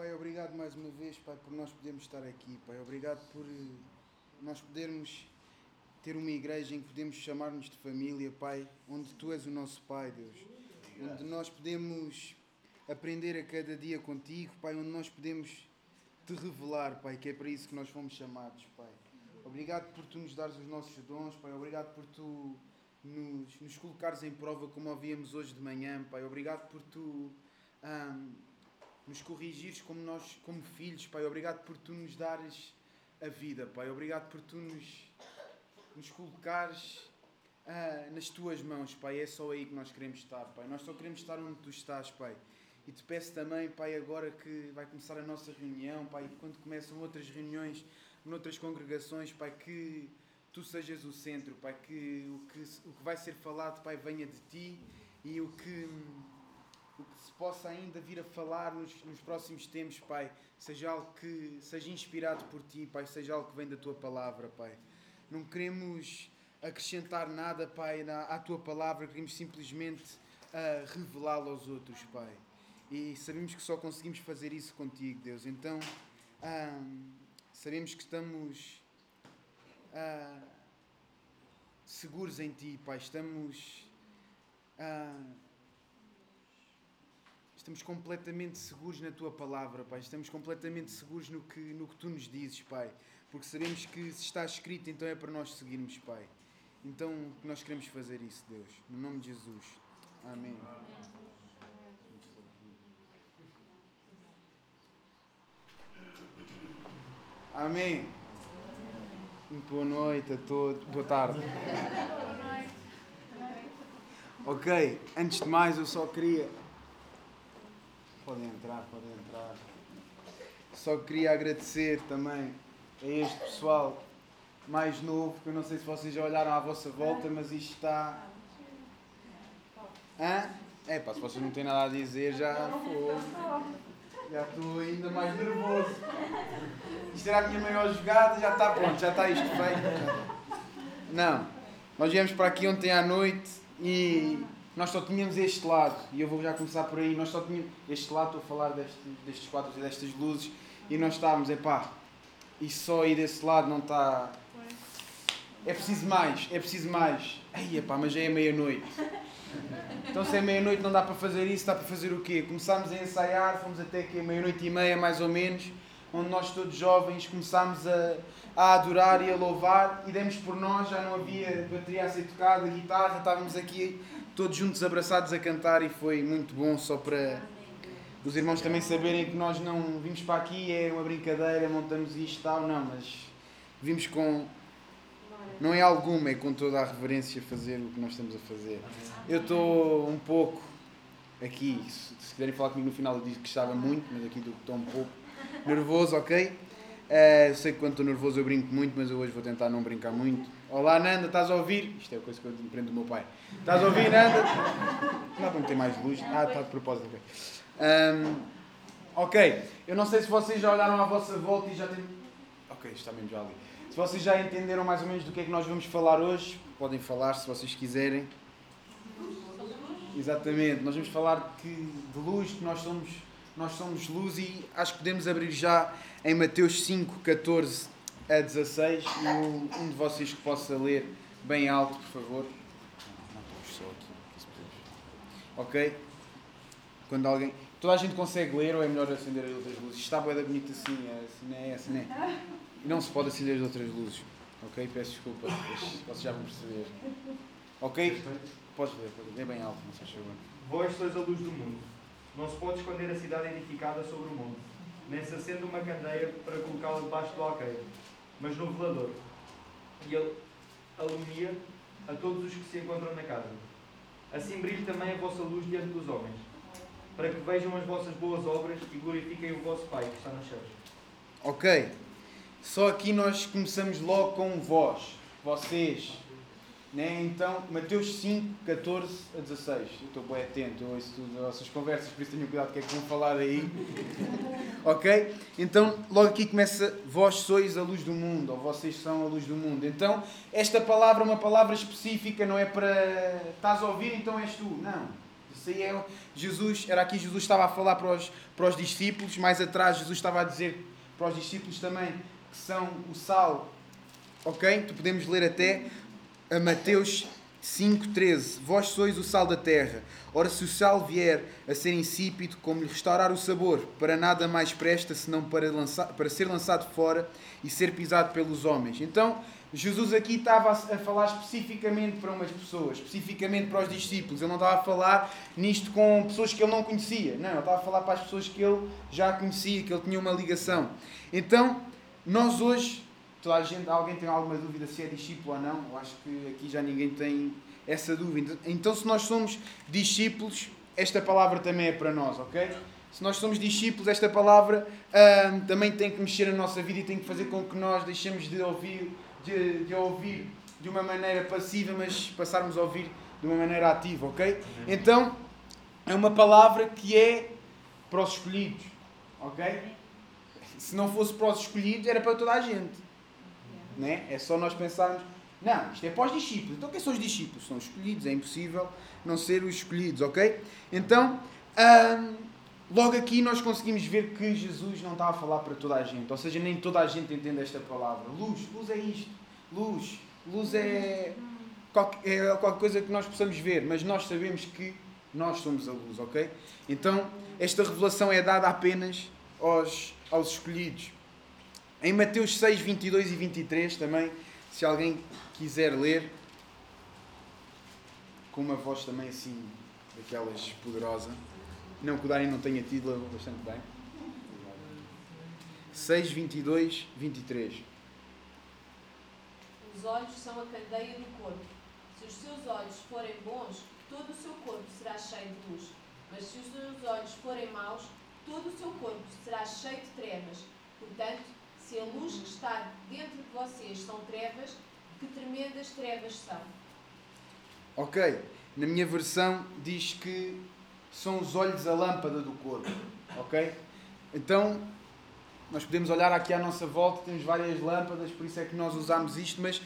Pai, obrigado mais uma vez, Pai, por nós podermos estar aqui, Pai. Obrigado por eh, nós podermos ter uma igreja em que podemos chamar-nos de família, Pai, onde Tu és o nosso Pai, Deus. Onde nós podemos aprender a cada dia contigo, Pai, onde nós podemos te revelar, Pai, que é para isso que nós fomos chamados, Pai. Obrigado por Tu nos dares os nossos dons, Pai. Obrigado por Tu nos, nos colocares em prova como ouvíamos hoje de manhã, Pai. Obrigado por Tu ahm, nos corrigires como nós, como filhos, Pai. Obrigado por Tu nos dares a vida, Pai. Obrigado por Tu nos, nos colocares ah, nas Tuas mãos, Pai. É só aí que nós queremos estar, Pai. Nós só queremos estar onde Tu estás, Pai. E te peço também, Pai, agora que vai começar a nossa reunião, Pai, e quando começam outras reuniões noutras congregações, Pai, que Tu sejas o centro, Pai, que o que, o que vai ser falado, Pai, venha de Ti e o que, o que se possa ainda vir a falar nos, nos próximos tempos, Pai, seja algo que seja inspirado por Ti, Pai, seja algo que vem da Tua palavra, Pai. Não queremos acrescentar nada, Pai, na, à Tua palavra, queremos simplesmente ah, revelá-la aos outros, Pai. E sabemos que só conseguimos fazer isso contigo, Deus. Então, ah, sabemos que estamos ah, seguros em Ti, Pai. Estamos. ah, estamos completamente seguros na Tua palavra, Pai. Estamos completamente seguros no que, no que Tu nos dizes, Pai. Porque sabemos que se está escrito, então é para nós seguirmos, Pai. Então, nós queremos fazer isso, Deus. No nome de Jesus. Amém. Amém. Muito boa noite a todos. Boa tarde. Ok, antes de mais eu só queria. Podem entrar, podem entrar. Só queria agradecer também a este pessoal mais novo, que eu não sei se vocês já olharam à vossa volta, mas isto está. Hã? É pá, se vocês não têm nada a dizer, já foi. Já estou ainda mais nervoso. Isto era a minha maior jogada, já está pronto, já está isto feito. Não, nós viemos para aqui ontem à noite e nós só tínhamos este lado, e eu vou já começar por aí, nós só tínhamos este lado, estou a falar deste, destes quadros e destas luzes, e nós estávamos, epá, e só aí desse lado não está... É preciso mais, é preciso mais. Ai, epá, mas já é meia-noite. Então se é meia-noite não dá para fazer isso, dá para fazer o quê? Começámos a ensaiar, fomos até que meia-noite e meia mais ou menos, onde nós todos jovens começámos a, a adorar e a louvar e demos por nós, já não havia bateria a ser tocada, guitarra, estávamos aqui todos juntos abraçados a cantar e foi muito bom só para os irmãos também saberem que nós não vimos para aqui, é uma brincadeira, montamos isto tal, não, mas vimos com não é alguma, é com toda a reverência fazer o que nós estamos a fazer. Eu estou um pouco aqui, se, se quiserem falar comigo no final eu disse que estava muito, mas aqui estou um pouco nervoso, ok? Eu sei que quando estou nervoso eu brinco muito, mas eu hoje vou tentar não brincar muito. Olá Nanda, estás a ouvir? Isto é a coisa que eu aprendo do meu pai. Estás a ouvir Nanda? Não para meter mais luz? Ah, está de propósito, ok. Ahm, ok, eu não sei se vocês já olharam à vossa volta e já têm... Ok, está mesmo já ali. Se vocês já entenderam mais ou menos do que é que nós vamos falar hoje, podem falar se vocês quiserem. Exatamente, nós vamos falar que, de luz, que nós somos, nós somos luz e acho que podemos abrir já em Mateus 5, 14 a 16 e um, um de vocês que possa ler bem alto, por favor. Ok? Quando alguém. Toda a gente consegue ler ou é melhor acender as outras luzes? Está bonito assim, é, assim não é, assim não é. E não se pode acender as outras luzes. Ok? Peço desculpa, vocês já vão perceber. Ok? Podes ler, podes ler bem alto, não se favor. Vós sois a luz do mundo. Não se pode esconder a cidade edificada sobre o monte, nem se acende uma candeia para colocá-la debaixo do alqueire, mas no velador. E ele alumia a todos os que se encontram na casa. Assim brilhe também a vossa luz diante dos homens, para que vejam as vossas boas obras e glorifiquem o vosso Pai que está nos céus. Ok. Só aqui nós começamos logo com vós, vocês. Né? Então, Mateus 5, 14 a 16. Eu estou bem atento, eu ouço tudo as vossas conversas, por isso tenham cuidado do que é que vão falar aí. ok? Então, logo aqui começa: Vós sois a luz do mundo, ou vocês são a luz do mundo. Então, esta palavra é uma palavra específica, não é para. Estás a ouvir, então és tu. Não. Isso aí é Jesus, era aqui Jesus estava a falar para os, para os discípulos, mais atrás Jesus estava a dizer para os discípulos também que são o sal. Ok? Tu podemos ler até a Mateus 5,13 Vós sois o sal da terra. Ora, se o sal vier a ser insípido, como lhe restaurar o sabor? Para nada mais presta senão para, lançar, para ser lançado fora e ser pisado pelos homens. Então, Jesus aqui estava a falar especificamente para umas pessoas, especificamente para os discípulos. Ele não estava a falar nisto com pessoas que ele não conhecia. Não, ele estava a falar para as pessoas que ele já conhecia, que ele tinha uma ligação. Então, nós hoje, toda a gente, alguém tem alguma dúvida se é discípulo ou não? Eu acho que aqui já ninguém tem essa dúvida. Então, se nós somos discípulos, esta palavra também é para nós, ok? Se nós somos discípulos, esta palavra hum, também tem que mexer na nossa vida e tem que fazer com que nós deixemos de ouvir de, de ouvir de uma maneira passiva, mas passarmos a ouvir de uma maneira ativa, ok? Então, é uma palavra que é para os escolhidos, ok? Se não fosse para os escolhidos, era para toda a gente, né? É só nós pensarmos, não, isto é para os discípulos. Então, quem são os discípulos? São os escolhidos, é impossível não ser os escolhidos, ok? Então, hum, logo aqui nós conseguimos ver que Jesus não está a falar para toda a gente, ou seja, nem toda a gente entende esta palavra. Luz, luz é isto, luz, luz é qualquer, é qualquer coisa que nós possamos ver, mas nós sabemos que nós somos a luz, ok? Então, esta revelação é dada apenas aos, aos escolhidos. Em Mateus 6, 22 e 23 também, se alguém quiser ler, com uma voz também assim, daquelas poderosa. Não que o Dani não tenha tido bastante bem. 6, 22, 23. Os olhos são a candeia do corpo. Se os seus olhos forem bons, todo o seu corpo será cheio de luz. Mas se os seus olhos forem maus, todo o seu corpo será cheio de trevas. Portanto, se a luz que está dentro de vocês são trevas, que tremendas trevas são. Ok. Na minha versão diz que são os olhos a lâmpada do corpo. Ok? Então, nós podemos olhar aqui à nossa volta, temos várias lâmpadas, por isso é que nós usamos isto, mas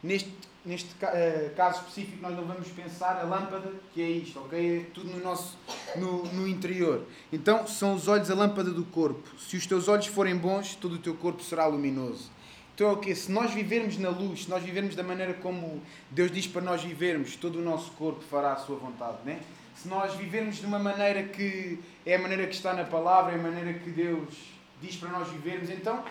neste, neste uh, caso específico nós não vamos pensar a lâmpada que é isto, ok? É tudo no nosso no, no interior. Então, são os olhos a lâmpada do corpo. Se os teus olhos forem bons, todo o teu corpo será luminoso. Então é o que? Se nós vivermos na luz, se nós vivermos da maneira como Deus diz para nós vivermos, todo o nosso corpo fará a sua vontade, né? se nós vivermos de uma maneira que é a maneira que está na palavra, é a maneira que Deus diz para nós vivermos, então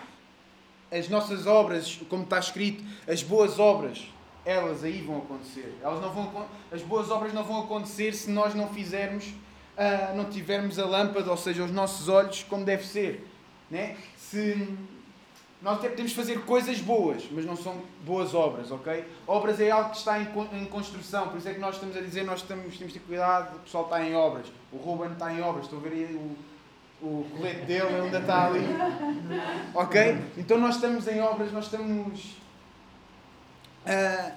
as nossas obras, como está escrito, as boas obras, elas aí vão acontecer. Elas não vão, as boas obras não vão acontecer se nós não fizermos, uh, não tivermos a lâmpada, ou seja, os nossos olhos como deve ser. Né? Se nós até podemos fazer coisas boas, mas não são boas obras, ok? Obras é algo que está em, construção, por isso é que nós estamos a dizer, nós estamos, temos de ter cuidado, o pessoal está em obras. O Ruben está em obras, estou a ver aí o, o colete dele, ele ainda está ali. Ok? Então nós estamos em obras, nós estamos... Uh,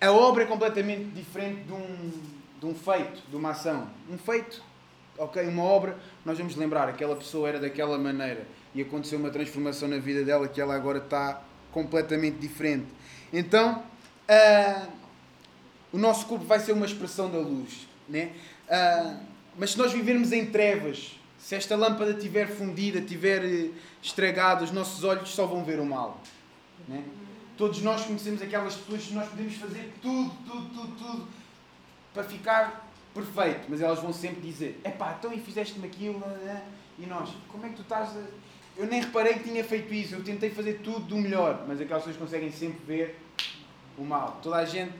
a obra é completamente diferente de um, de um feito, de uma ação. Um feito, ok? Uma obra, nós vamos lembrar, aquela pessoa era daquela maneira e aconteceu uma transformação na vida dela que ela agora está completamente diferente. Então, uh, o nosso corpo vai ser uma expressão da luz. Né? Uh, mas se nós vivermos em trevas, se esta lâmpada estiver fundida, estiver eh, estragada, os nossos olhos só vão ver o mal. Né? Todos nós conhecemos aquelas pessoas que nós podemos fazer tudo, tudo, tudo, tudo para ficar perfeito, mas elas vão sempre dizer: epá, então e fizeste-me aquilo, né? e nós, como é que tu estás a eu nem reparei que tinha feito isso, eu tentei fazer tudo do melhor, mas aquelas pessoas conseguem sempre ver o mal. Toda a gente,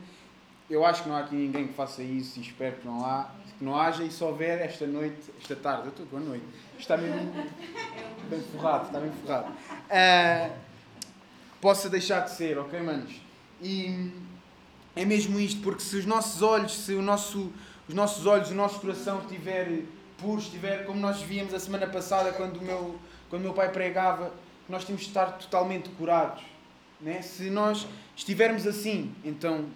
eu acho que não há aqui ninguém que faça isso e espero que não há, que não haja e só houver esta noite, esta tarde, eu estou com a noite, está mesmo bem forrado, está bem forrado. Uh, possa deixar de ser, ok, manos? E é mesmo isto, porque se os nossos olhos, se o nosso, os nossos olhos, o nosso coração estiver puro, estiver como nós víamos a semana passada, quando o meu quando meu pai pregava, nós temos de estar totalmente curados. Né? Se nós estivermos assim, então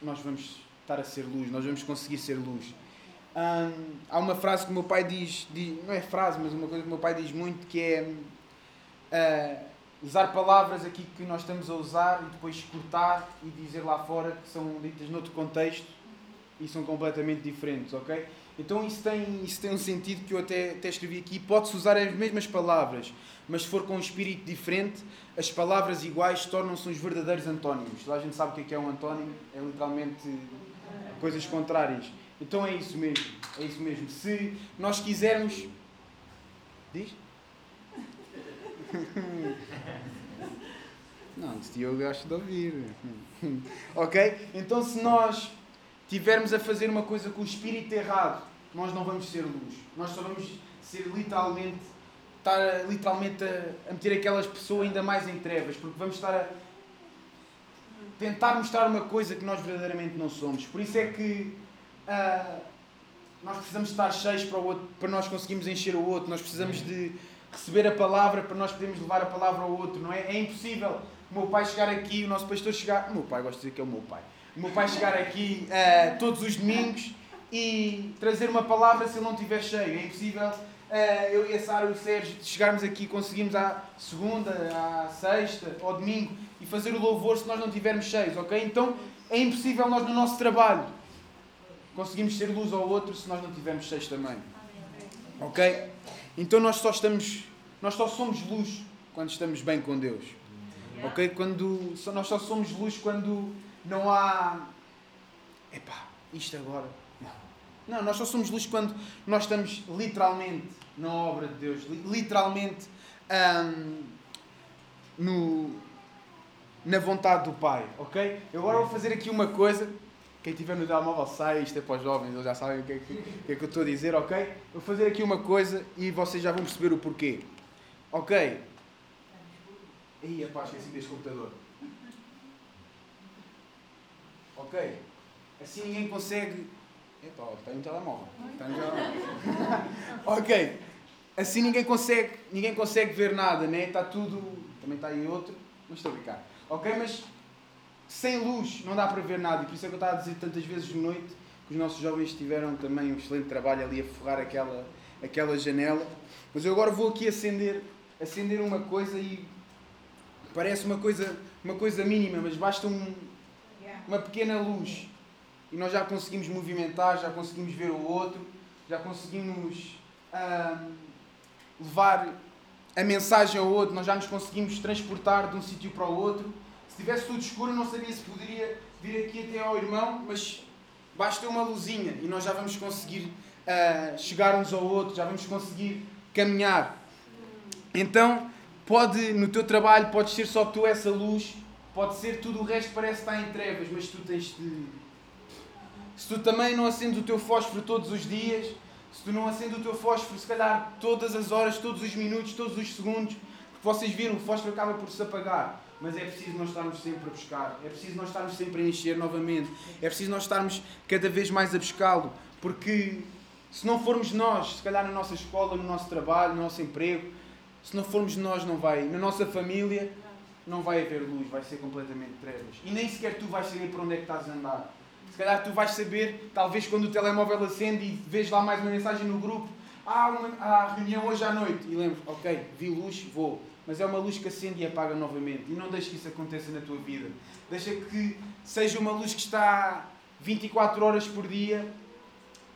nós vamos estar a ser luz, nós vamos conseguir ser luz. Hum, há uma frase que o meu pai diz, diz, não é frase, mas uma coisa que o meu pai diz muito, que é uh, usar palavras aqui que nós estamos a usar e depois cortar e dizer lá fora que são ditas noutro contexto e são completamente diferentes, ok? Então isso tem, isso tem um sentido que eu até, até escrevi aqui. Pode-se usar as mesmas palavras, mas se for com um espírito diferente, as palavras iguais tornam-se os verdadeiros antónimos. Lá a gente sabe o que é, é um antónimo, é literalmente coisas contrárias. Então é isso mesmo, é isso mesmo. Se nós quisermos. Diz? Não, isso eu gosto de ouvir. ok? Então se nós tivermos a fazer uma coisa com o espírito errado, nós não vamos ser luz. Nós só vamos ser literalmente, estar literalmente a, a meter aquelas pessoas ainda mais em trevas, porque vamos estar a tentar mostrar uma coisa que nós verdadeiramente não somos. Por isso é que uh, nós precisamos estar cheios para, o outro, para nós conseguirmos encher o outro, nós precisamos de receber a palavra para nós podermos levar a palavra ao outro, não é? É impossível o meu pai chegar aqui, o nosso pastor chegar. O meu pai, gosto de dizer que é o meu pai. O meu pai chegar aqui uh, todos os domingos e trazer uma palavra se ele não estiver cheio. É impossível uh, eu e a Sara e o Sérgio chegarmos aqui, conseguimos à segunda, à sexta, ao domingo e fazer o louvor se nós não estivermos cheios, ok? Então é impossível nós no nosso trabalho conseguimos ser luz ao outro se nós não estivermos cheios também. Ok? Então nós só estamos, nós só somos luz quando estamos bem com Deus. Ok? Quando, nós só somos luz quando não há. Epá, isto agora. Não. Não, nós só somos luz quando nós estamos literalmente na obra de Deus, literalmente hum, no, na vontade do Pai. Ok? Eu agora vou fazer aqui uma coisa. Quem estiver no telemóvel sai, isto é para os jovens, eles já sabem o que é que, que, é que eu estou a dizer, ok? Vou fazer aqui uma coisa e vocês já vão perceber o porquê. Ok? Ih, pá, esqueci deste computador. Ok? Assim ninguém consegue. Epa, está um telemóvel. Está um telemóvel. ok. Assim ninguém consegue, ninguém consegue ver nada, né? Está tudo. Também está aí outro. Mas estou a brincar. Ok? Mas sem luz não dá para ver nada. E por isso é que eu estava a dizer tantas vezes de noite que os nossos jovens tiveram também um excelente trabalho ali a forrar aquela, aquela janela. Mas eu agora vou aqui acender, acender uma coisa e Parece uma coisa, uma coisa mínima, mas basta um, uma pequena luz e nós já conseguimos movimentar, já conseguimos ver o outro, já conseguimos levar a mensagem ao outro, nós já nos conseguimos transportar de um sítio para o outro. Se tivesse tudo escuro, não sabia se poderia vir aqui até ao irmão, mas basta uma luzinha e nós já vamos conseguir uh, chegar uns ao outro, já vamos conseguir caminhar. Então, Pode, no teu trabalho, pode ser só tu essa luz, pode ser tudo o resto parece estar em trevas, mas tu tens de. Se tu também não acendes o teu fósforo todos os dias, se tu não acendes o teu fósforo, se calhar todas as horas, todos os minutos, todos os segundos, porque vocês viram, o fósforo acaba por se apagar. Mas é preciso nós estarmos sempre a buscar, é preciso nós estarmos sempre a encher novamente, é preciso nós estarmos cada vez mais a buscá-lo, porque se não formos nós, se calhar na nossa escola, no nosso trabalho, no nosso emprego, se não formos nós, não vai. Na nossa família, não vai haver luz, vai ser completamente trevas. E nem sequer tu vais saber para onde é que estás a andar. Se calhar tu vais saber, talvez quando o telemóvel acende e vês lá mais uma mensagem no grupo, há, uma, há reunião hoje à noite. E lembro, ok, vi luz, vou. Mas é uma luz que acende e apaga novamente. E não deixe que isso aconteça na tua vida. Deixa que seja uma luz que está 24 horas por dia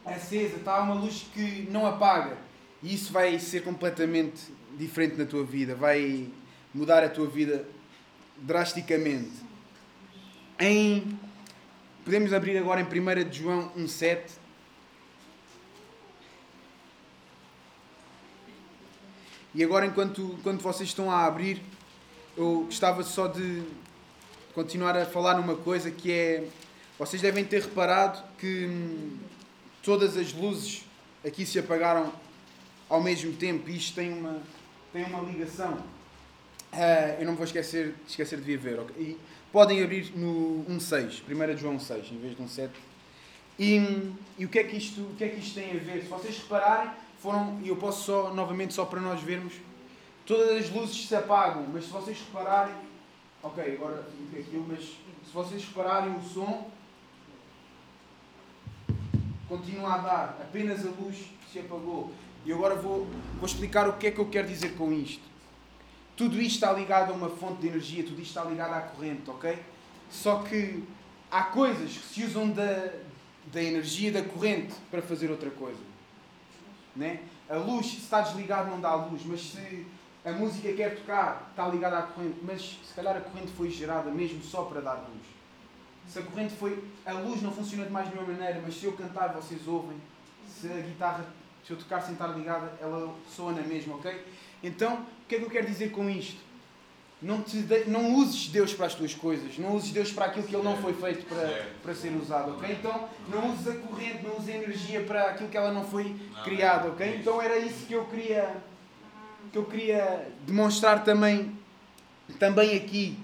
acesa. Está uma luz que não apaga. E isso vai ser completamente diferente na tua vida, vai mudar a tua vida drasticamente. Em, podemos abrir agora em 1 de João 1,7. E agora, enquanto, enquanto vocês estão a abrir, eu gostava só de continuar a falar numa coisa que é. Vocês devem ter reparado que hum, todas as luzes aqui se apagaram ao mesmo tempo. Isto tem uma, tem uma ligação. Uh, eu não vou esquecer, esquecer de vir ver. Okay? E podem abrir no 1.6, 1 João 6, em vez de 1.7. E, e o, que é que isto, o que é que isto tem a ver? Se vocês repararem, foram, e eu posso só, novamente, só para nós vermos, todas as luzes se apagam, mas se vocês repararem, ok, agora aquilo, mas se vocês repararem o som, continua a dar, apenas a luz se apagou. E agora vou, vou explicar o que é que eu quero dizer com isto. Tudo isto está ligado a uma fonte de energia, tudo isto está ligado à corrente, ok? Só que há coisas que se usam da, da energia da corrente para fazer outra coisa. Né? A luz, se está desligado, não dá luz, mas se a música quer tocar, está ligada à corrente, mas se calhar a corrente foi gerada mesmo só para dar luz. Se a corrente foi. A luz não funciona de mais nenhuma maneira, mas se eu cantar, vocês ouvem. Se a guitarra, se eu tocar sem estar ligada, ela soa na mesma, ok? Então, o que é que eu quero dizer com isto? Não, te de... não uses Deus para as tuas coisas, não uses Deus para aquilo que Ele não foi feito para, para ser usado, ok? Então, não uses a corrente, não uses a energia para aquilo que ela não foi criada, ok? Então, era isso que eu queria, que eu queria demonstrar também, também aqui.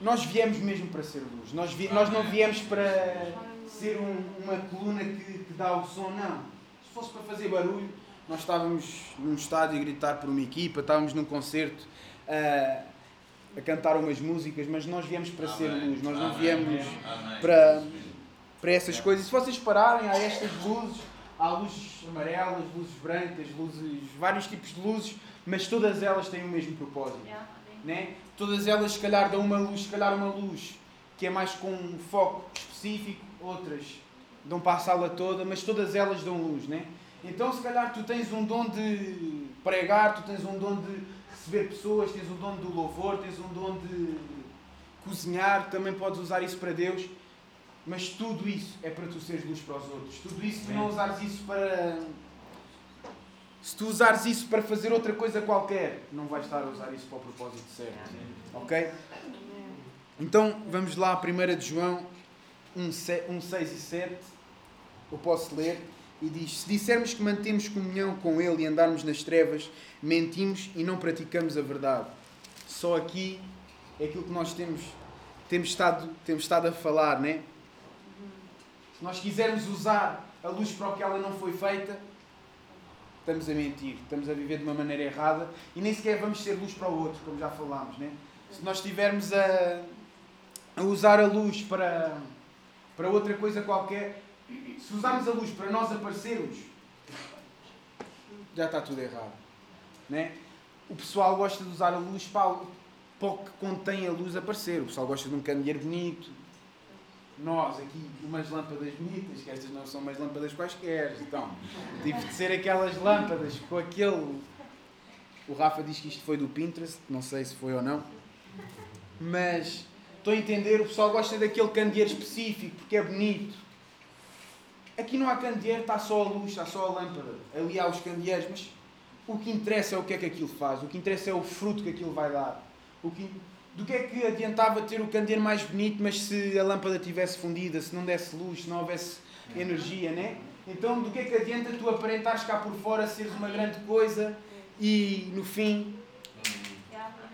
Nós viemos mesmo para ser luz, nós, vi... nós não viemos para ser um, uma coluna que, que dá o som, não. Se fosse para fazer barulho, nós estávamos num estádio a gritar por uma equipa, estávamos num concerto. Uh, a cantar umas músicas, mas nós viemos para ser luz, nós não viemos para, para essas coisas. Se vocês pararem, há estas luzes, há luzes amarelas, luzes brancas, luzes, vários tipos de luzes, mas todas elas têm o mesmo propósito. Né? Todas elas, se calhar, dão uma luz, se calhar uma luz que é mais com um foco específico, outras dão para a sala toda, mas todas elas dão luz. Né? Então, se calhar, tu tens um dom de pregar, tu tens um dom de receber pessoas, tens o dom do louvor, tens um dom de cozinhar, também podes usar isso para Deus. Mas tudo isso é para tu seres luz para os outros. Tudo isso, se não usares isso para. Se tu usares isso para fazer outra coisa qualquer, não vais estar a usar isso para o propósito certo. Ok? Então vamos lá, a 1 de João 1, 6 e 7. Eu posso ler e diz: Se dissermos que mantemos comunhão com Ele e andarmos nas trevas, mentimos e não praticamos a verdade. Só aqui é aquilo que nós temos, temos, estado, temos estado a falar, né? Se nós quisermos usar a luz para o que ela não foi feita, estamos a mentir, estamos a viver de uma maneira errada e nem sequer vamos ser luz para o outro, como já falámos, né? Se nós estivermos a, a usar a luz para, para outra coisa qualquer, se usarmos a luz para nós aparecermos, já está tudo errado. Né? O pessoal gosta de usar a luz para, o que contém a luz aparecer. O pessoal gosta de um candeeiro bonito. Nós aqui, umas lâmpadas bonitas, que estas não são umas lâmpadas quaisquer. Então, tive de ser aquelas lâmpadas com aquele. O Rafa diz que isto foi do Pinterest, não sei se foi ou não. Mas estou a entender, o pessoal gosta daquele candeeiro específico porque é bonito Aqui não há candeeiro, está só a luz, está só a lâmpada. Ali há os candeeiros, mas o que interessa é o que é que aquilo faz, o que interessa é o fruto que aquilo vai dar. O que, do que é que adiantava ter o candeeiro mais bonito, mas se a lâmpada tivesse fundida, se não desse luz, se não houvesse energia, né? Então, do que é que adianta tu aparentares cá por fora, seres uma grande coisa e no fim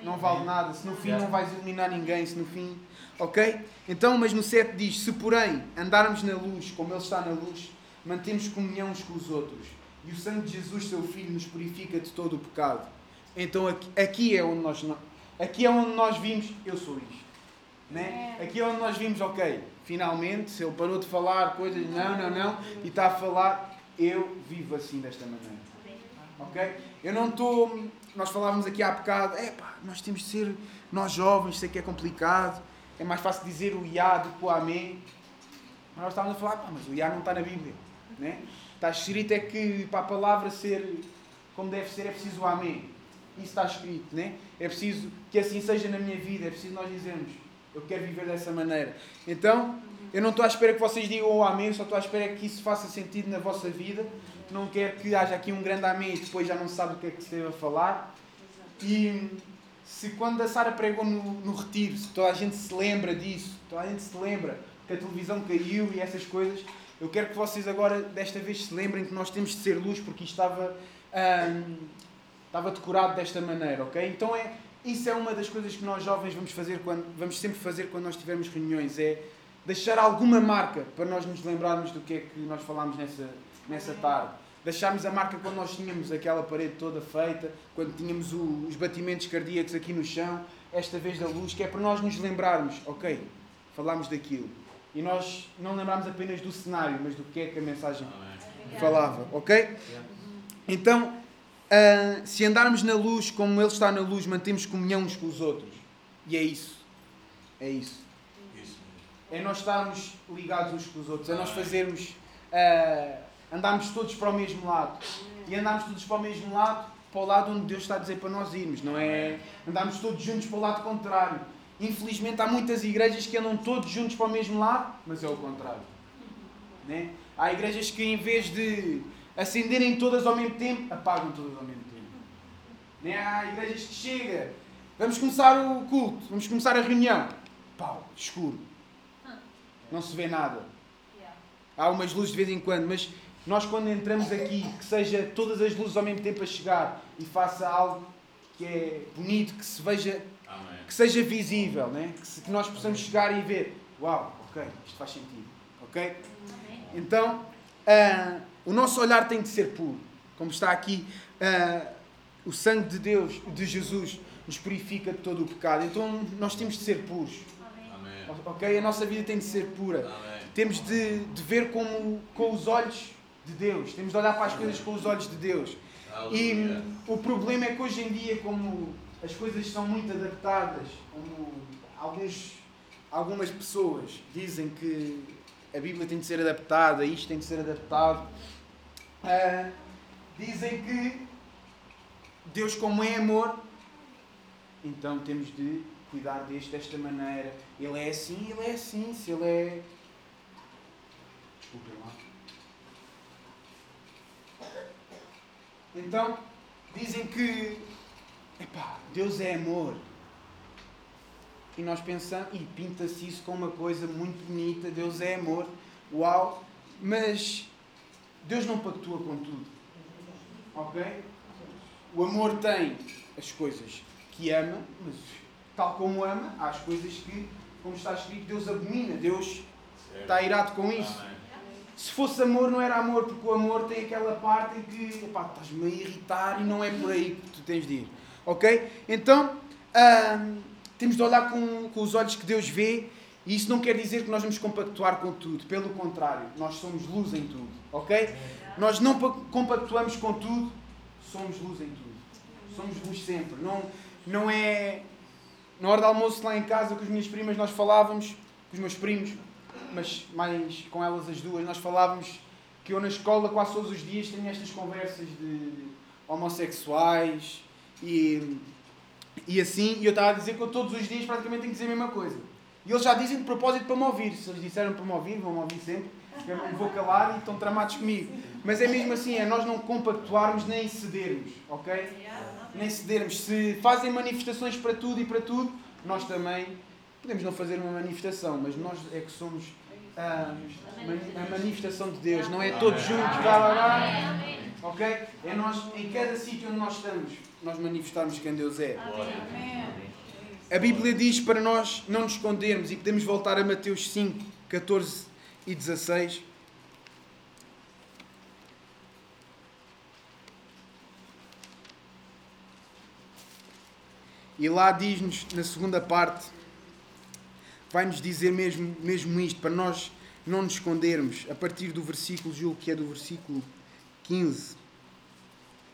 não vale nada, se no fim não vais iluminar ninguém, se no fim Ok? Então, mas no 7 diz: Se porém andarmos na luz, como Ele está na luz, mantemos comunhão uns com os outros, e o sangue de Jesus, seu Filho, nos purifica de todo o pecado. Então aqui, aqui é onde nós aqui é onde nós vimos, eu sou isto. Né? Aqui é onde nós vimos, ok, finalmente, se ele parou de falar coisas, não, não, não, e está a falar, eu vivo assim desta maneira. Ok? Eu não estou. Nós falávamos aqui há bocado, é pá, nós temos de ser, nós jovens, sei que é complicado é mais fácil dizer o Iá do que o Amém. Mas nós estávamos a falar, mas o Iá não está na Bíblia. Né? Está escrito é que para a palavra ser como deve ser é preciso o Amém. Isso está escrito. Né? É preciso que assim seja na minha vida. É preciso nós dizermos, eu quero viver dessa maneira. Então, eu não estou à espera que vocês digam o Amém, só estou à espera que isso faça sentido na vossa vida. Não quero que haja aqui um grande Amém e depois já não sabe o que é que se deve falar. E se quando a Sara pregou no, no retiro, se toda a gente se lembra disso, toda a gente se lembra que a televisão caiu e essas coisas, eu quero que vocês agora, desta vez, se lembrem que nós temos de ser luz porque isto estava, hum, estava decorado desta maneira, ok? Então é, isso é uma das coisas que nós jovens vamos fazer quando, vamos sempre fazer quando nós tivermos reuniões, é deixar alguma marca para nós nos lembrarmos do que é que nós falámos nessa, nessa tarde deixámos a marca quando nós tínhamos aquela parede toda feita, quando tínhamos o, os batimentos cardíacos aqui no chão, esta vez da luz, que é para nós nos lembrarmos, ok, falámos daquilo. E nós não lembramos apenas do cenário, mas do que é que a mensagem falava, ok? Então, uh, se andarmos na luz como Ele está na luz, mantemos comunhão uns com os outros. E é isso. É isso. é nós estarmos ligados uns com os outros, é nós fazermos, uh, andarmos todos para o mesmo lado. E andarmos todos para o mesmo lado, para o lado onde Deus está a dizer para nós irmos, não é andarmos todos juntos para o lado contrário. Infelizmente há muitas igrejas que andam todos juntos para o mesmo lado, mas é o contrário. Né? Há igrejas que em vez de acenderem todas ao mesmo tempo, apagam todas ao mesmo tempo. Né? Há igrejas que chega, vamos começar o culto, vamos começar a reunião. Pau, escuro. Não se vê nada. Há umas luzes de vez em quando, mas nós quando entramos aqui, que seja todas as luzes ao mesmo tempo a chegar e faça algo que é bonito, que se veja, Amém. que seja visível, né? que, se, que nós possamos chegar e ver, uau, ok, isto faz sentido, ok? Então, uh, o nosso olhar tem de ser puro. Como está aqui, uh, o sangue de Deus, de Jesus, nos purifica de todo o pecado. Então, nós temos de ser puros. Amém. Ok? A nossa vida tem de ser pura. Amém. Temos de, de ver como, com os olhos de Deus. Temos de olhar para as coisas com os olhos de Deus. E o problema é que hoje em dia, como as coisas são muito adaptadas, como alguns, algumas pessoas dizem que a Bíblia tem de ser adaptada, isto tem de ser adaptado. Uh, dizem que Deus, como é amor, então temos de cuidar deste desta maneira. Ele é assim, ele é assim. Se ele é. Desculpem lá. Então, dizem que epá, Deus é amor. E nós pensamos, e pinta-se isso como uma coisa muito bonita, Deus é amor, uau, mas Deus não pactua com tudo. Ok? O amor tem as coisas que ama, mas tal como ama, há as coisas que, como está escrito, Deus abomina, Deus está irado com isso. Se fosse amor, não era amor, porque o amor tem aquela parte em que estás-me a irritar e não é por aí que tu tens de ir. Ok? Então, hum, temos de olhar com, com os olhos que Deus vê e isso não quer dizer que nós vamos compactuar com tudo. Pelo contrário, nós somos luz em tudo. Ok? Nós não compactuamos com tudo, somos luz em tudo. Somos luz sempre. Não, não é. Na hora do almoço lá em casa, com as minhas primas, nós falávamos, com os meus primos, mas mais com elas as duas, nós falávamos que eu na escola quase todos os dias tenho estas conversas de homossexuais e, e assim, e eu estava a dizer que eu todos os dias praticamente tenho que dizer a mesma coisa. E eles já dizem de propósito para me ouvir. Se eles disseram para me ouvir, vão me ouvir sempre. Eu me vou calar e estão tramados comigo. Mas é mesmo assim, é nós não compactuarmos nem cedermos, ok? Nem cedermos. Se fazem manifestações para tudo e para tudo, nós também podemos não fazer uma manifestação, mas nós é que somos a, a manifestação de Deus. Não é todos juntos, lá, lá, lá. Ok? É nós, em cada sítio onde nós estamos, nós manifestarmos quem Deus é. A Bíblia diz para nós não nos escondermos e podemos voltar a Mateus 5, 14 e 16. E lá diz-nos, na segunda parte, vai-nos dizer mesmo, mesmo isto, para nós não nos escondermos, a partir do versículo, julgo que é do versículo 15.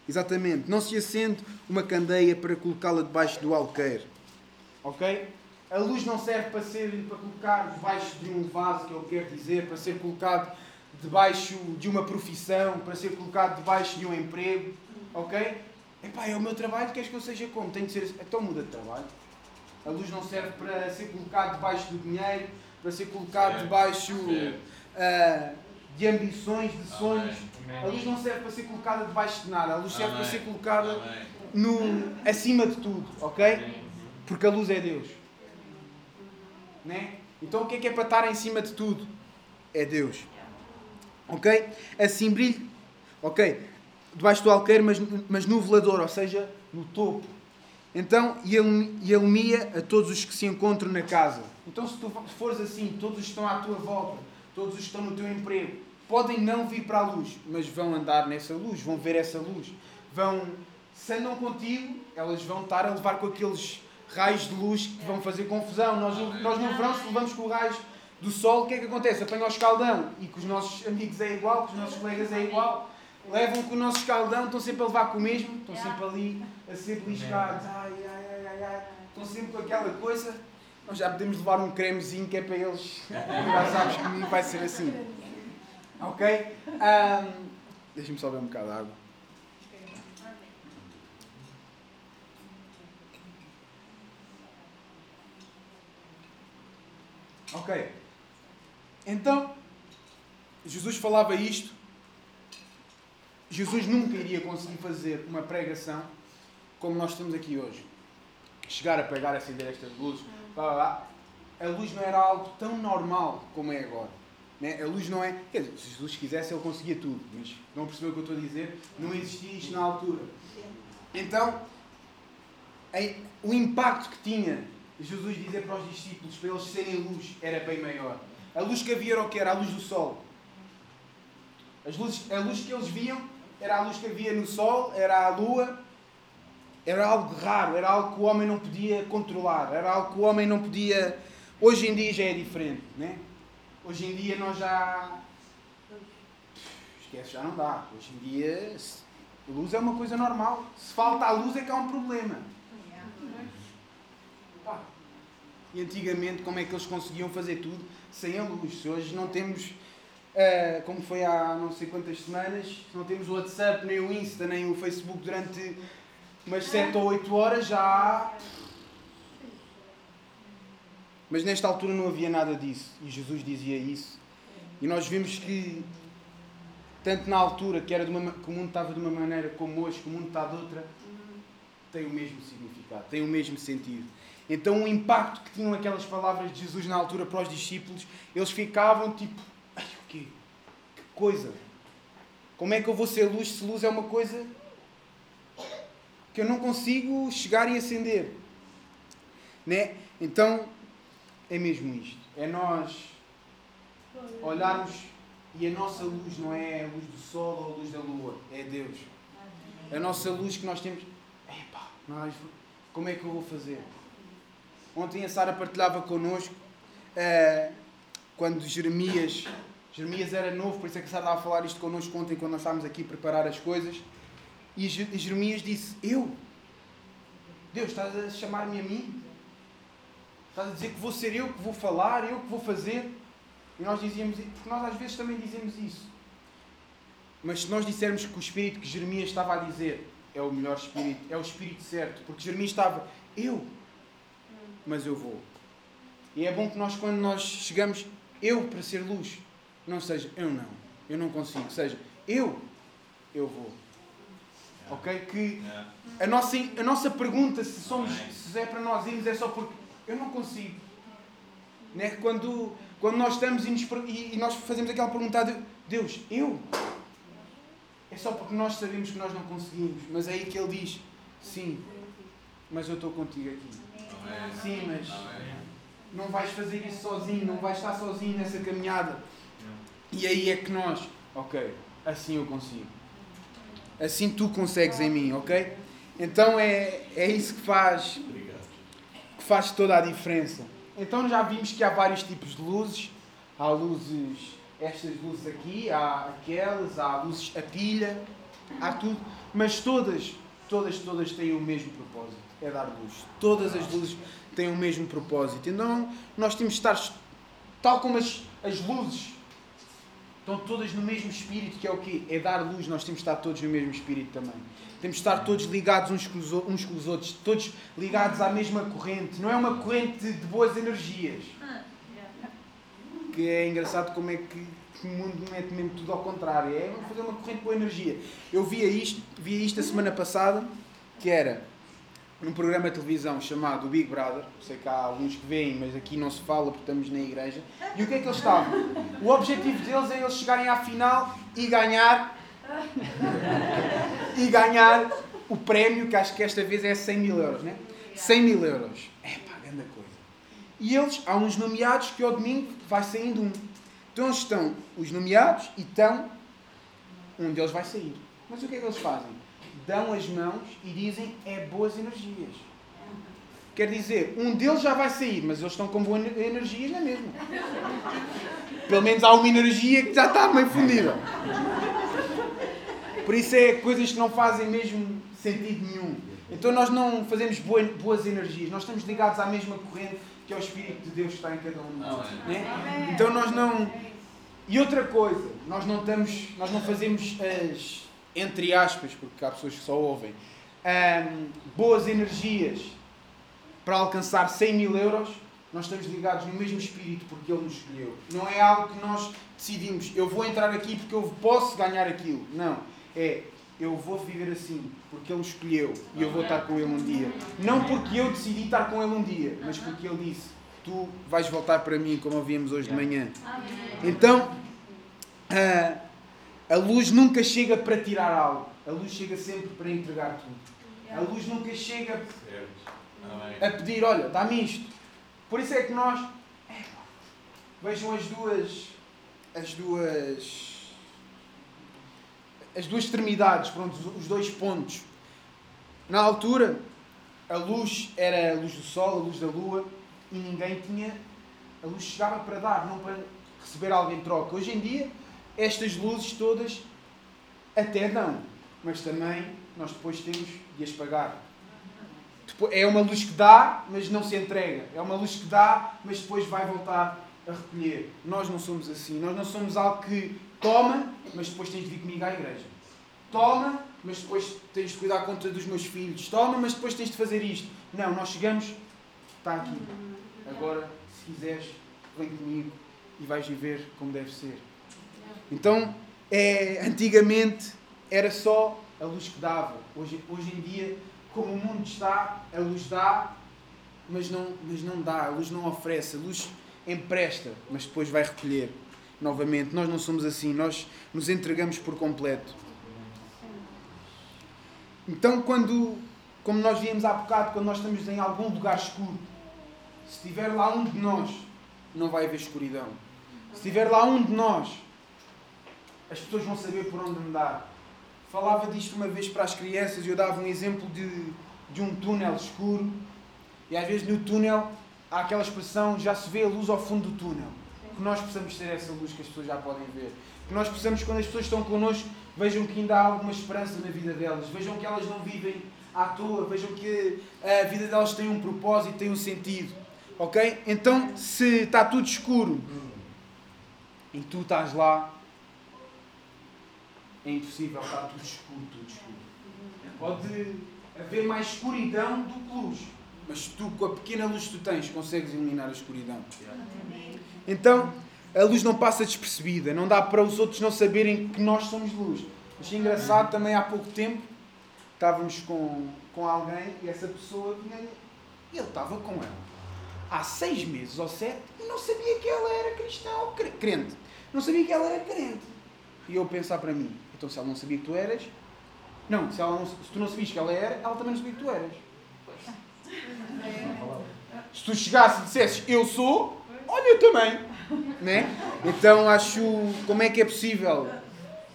Exatamente. Não se acende uma candeia para colocá-la debaixo do alqueire. Ok? A luz não serve para ser para colocar debaixo de um vaso, que eu quero dizer, para ser colocado debaixo de uma profissão, para ser colocado debaixo de um emprego. Ok? Epá, é o meu trabalho, queres que eu seja como? Tenho de ser. Então muda de trabalho. A luz não serve para ser colocado debaixo do dinheiro, para ser colocado debaixo uh, de ambições, de sonhos. A luz não serve para ser colocada debaixo de nada. A luz serve para ser colocada no, acima de tudo, ok? Porque a luz é Deus. Né? Então o que é que é para estar em cima de tudo? É Deus. Ok? Assim brilho. Ok debaixo do alqueire, mas, mas no velador, ou seja, no topo. Então, e a todos os que se encontram na casa. Então, se tu fores assim, todos os que estão à tua volta, todos os que estão no teu emprego, podem não vir para a luz, mas vão andar nessa luz, vão ver essa luz. Vão, se andam contigo, elas vão estar a levar com aqueles raios de luz que vão fazer confusão. Nós, nós no verão, se levamos com o raio do sol, o que é que acontece? Apanha o escaldão e com os nossos amigos é igual, com os nossos colegas é igual levam com o nosso escaldão, estão sempre a levar com o mesmo, estão sempre ali a ser beliscados, ai, ai, ai, ai, ai, estão sempre com aquela coisa, Nós já podemos levar um cremezinho que é para eles. Já sabes que comigo vai ser assim. Ok? Um, Deixa-me só beber um bocado de água. Ok. Então, Jesus falava isto. Jesus nunca iria conseguir fazer uma pregação como nós estamos aqui hoje. Chegar a pegar, acender estas luzes. Blá, blá, blá. A luz não era algo tão normal como é agora. Né? A luz não é. Quer dizer, se Jesus quisesse, ele conseguia tudo. Mas não percebeu o que eu estou a dizer? Não existia isto na altura. Então, o impacto que tinha Jesus dizer para os discípulos para eles serem luz era bem maior. A luz que havia era o que era? A luz do sol. As luzes, a luz que eles viam era a luz que havia no sol, era a lua. Era algo raro, era algo que o homem não podia controlar, era algo que o homem não podia. Hoje em dia já é diferente, né? Hoje em dia nós já. Esquece, já não dá. Hoje em dia, luz é uma coisa normal. Se falta a luz é que há um problema. E antigamente, como é que eles conseguiam fazer tudo sem a luz? Se hoje não temos, eh, como foi há não sei quantas semanas, se não temos o WhatsApp, nem o Insta, nem o Facebook durante umas 7 ou 8 horas, já. Mas nesta altura não havia nada disso. E Jesus dizia isso. E nós vimos que, tanto na altura que, era uma, ma- que o mundo estava de uma maneira como hoje, que o mundo está de outra, tem o mesmo significado, tem o mesmo sentido. Então o impacto que tinham aquelas palavras de Jesus na altura para os discípulos, eles ficavam tipo, ai o quê? Que coisa! Como é que eu vou ser luz se luz é uma coisa que eu não consigo chegar e acender? Né? Então é mesmo isto. É nós olharmos e a nossa luz não é a luz do sol ou a luz da lua, é Deus. A nossa luz que nós temos, epá, nós, como é que eu vou fazer? Ontem a Sara partilhava connosco eh, quando Jeremias, Jeremias era novo, por isso é que a Sara estava a falar isto connosco ontem quando nós estávamos aqui a preparar as coisas. E Je- Jeremias disse: Eu? Deus, estás a chamar-me a mim? Estás a dizer que vou ser eu que vou falar, eu que vou fazer? E nós dizíamos, porque nós às vezes também dizemos isso. Mas se nós dissermos que o espírito que Jeremias estava a dizer é o melhor espírito, é o espírito certo, porque Jeremias estava, eu, mas eu vou. E é bom que nós, quando nós chegamos, eu para ser luz, não seja eu não, eu não consigo, seja eu, eu vou. Ok? Que a nossa, a nossa pergunta, se, somos, se é para nós irmos, é só porque eu não consigo. Né? Quando, quando nós estamos e, nos e- e nós fazemos aquela pergunta a Deus, Deus, eu? É só porque nós sabemos que nós não conseguimos. Mas é aí que Ele diz, sim, mas eu estou contigo aqui. Sim, mas não vais fazer isso sozinho, não vais estar sozinho nessa caminhada. E aí é que nós, ok, assim eu consigo. Assim tu consegues em mim, ok? Então é, é isso que faz, que faz toda a diferença. Então já vimos que há vários tipos de luzes. Há luzes, estas luzes aqui, há aquelas, há luzes a pilha, há tudo. Mas todas, todas, todas têm o mesmo propósito. É dar luz. Todas as luzes têm o mesmo propósito. Então nós temos de estar, tal como as, as luzes estão todas no mesmo espírito, que é o quê? É dar luz, nós temos de estar todos no mesmo espírito também. Temos de estar todos ligados uns com os, uns com os outros, todos ligados à mesma corrente. Não é uma corrente de boas energias. Que é engraçado como é que, o mundo mete mesmo tudo ao contrário. É fazer uma corrente de boa energia. Eu via isto, via isto a semana passada, que era num programa de televisão chamado Big Brother. Sei que há alguns que veem, mas aqui não se fala porque estamos na igreja. E o que é que eles estavam? O objetivo deles é eles chegarem à final e ganhar e ganhar o prémio, que acho que esta vez é 100 mil euros, né? 100 mil euros. É pá, grande coisa. E eles, há uns nomeados que ao domingo vai saindo um. Então estão os nomeados e estão. Um deles vai sair. Mas o que é que eles fazem? Dão as mãos e dizem é boas energias. Quer dizer, um deles já vai sair, mas eles estão com boas ener- energias na mesma. Pelo menos há uma energia que já está meio fundida. Por isso é coisas que não fazem mesmo sentido nenhum. Então nós não fazemos boas energias, nós estamos ligados à mesma corrente que é o Espírito de Deus que está em cada um de nós. Né? Então nós não. E outra coisa, nós não estamos, nós não fazemos as, entre aspas, porque há pessoas que só ouvem, um, boas energias para alcançar 100 mil euros, nós estamos ligados no mesmo espírito porque Ele nos escolheu. Não é algo que nós decidimos, eu vou entrar aqui porque eu posso ganhar aquilo. Não. É, eu vou viver assim porque Ele escolheu e eu vou estar com Ele um dia. Não porque eu decidi estar com Ele um dia, mas porque Ele disse: Tu vais voltar para mim, como ouvimos hoje de manhã. Então, a, a luz nunca chega para tirar algo, a luz chega sempre para entregar tudo. A luz nunca chega a pedir: Olha, dá-me isto. Por isso é que nós. Vejam as duas. As duas. As duas extremidades, pronto, os dois pontos. Na altura, a luz era a luz do sol, a luz da lua, e ninguém tinha. A luz chegava para dar, não para receber algo em troca. Hoje em dia, estas luzes todas até dão, mas também nós depois temos de as pagar. É uma luz que dá, mas não se entrega. É uma luz que dá, mas depois vai voltar a recolher. Nós não somos assim. Nós não somos algo que toma, mas depois tens de vir comigo à igreja. Toma, mas depois tens de cuidar conta dos meus filhos. Toma, mas depois tens de fazer isto. Não, nós chegamos, está aqui. Agora, se quiseres, vem comigo e vais viver como deve ser. Então, é, antigamente era só a luz que dava. Hoje, hoje em dia como o mundo está, a luz dá, mas não, mas não dá, a luz não oferece, a luz empresta, mas depois vai recolher novamente. Nós não somos assim, nós nos entregamos por completo. Então, quando, como nós viemos há bocado, quando nós estamos em algum lugar escuro, se estiver lá um de nós, não vai haver escuridão. Se estiver lá um de nós, as pessoas vão saber por onde andar falava disto uma vez para as crianças e eu dava um exemplo de, de um túnel escuro. E às vezes no túnel há aquela expressão, já se vê a luz ao fundo do túnel. Que nós possamos ter essa luz que as pessoas já podem ver. Que nós possamos, quando as pessoas estão connosco, vejam que ainda há alguma esperança na vida delas. Vejam que elas não vivem à toa. Vejam que a vida delas tem um propósito, tem um sentido. Ok? Então, se está tudo escuro e tu estás lá, é impossível, está tudo escuro, tudo escuro. Pode haver mais escuridão do que luz, mas tu, com a pequena luz que tu tens, consegues eliminar a escuridão. Então, a luz não passa despercebida, não dá para os outros não saberem que nós somos luz. Achei engraçado também há pouco tempo, estávamos com, com alguém e essa pessoa vinha, ele estava com ela há seis meses ou sete e não sabia que ela era cristã ou crente. Não sabia que ela era crente. E eu pensar para mim, então, se ela não sabia que tu eras. Não, se, ela não, se tu não sabias que ela era, ela também não sabia que tu eras. Se tu chegasses e dissesses eu sou, olha, eu também. Né? Então acho. Como é que é possível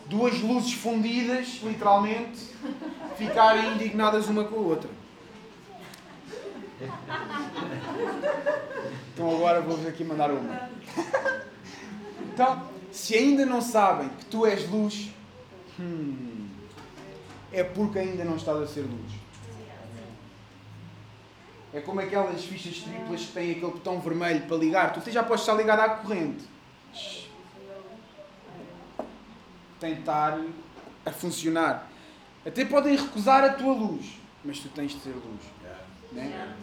duas luzes fundidas, literalmente, ficarem indignadas uma com a outra? Então agora vou-vos aqui mandar uma. Então, se ainda não sabem que tu és luz, Hum, é porque ainda não estás a ser luz. É como aquelas fichas triplas que têm aquele botão vermelho para ligar. Tu já podes estar ligado à corrente. Tentar a funcionar. Até podem recusar a tua luz, mas tu tens de ser luz. Né?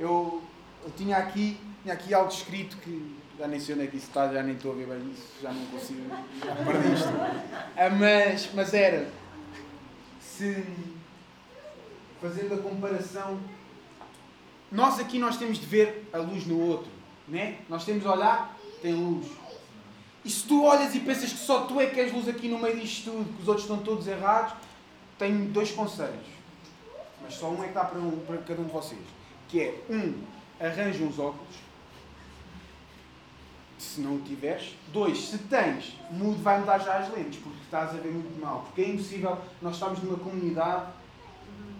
Eu, eu tinha, aqui, tinha aqui algo escrito que já nem sei onde é que isso está, já nem estou a ver bem isso, já não consigo, já perdi isto. Ah, mas, mas era, se, fazendo a comparação, nós aqui nós temos de ver a luz no outro, né? Nós temos de olhar, tem luz. E se tu olhas e pensas que só tu é que és luz aqui no meio disto tudo, que os outros estão todos errados, tenho dois conselhos. Mas só um é que dá para, um, para cada um de vocês. Que é, um, arranja uns óculos se não o tiveres. Dois, se tens, mude, vai mudar já as lentes, porque estás a ver muito mal. Porque é impossível, nós estamos numa comunidade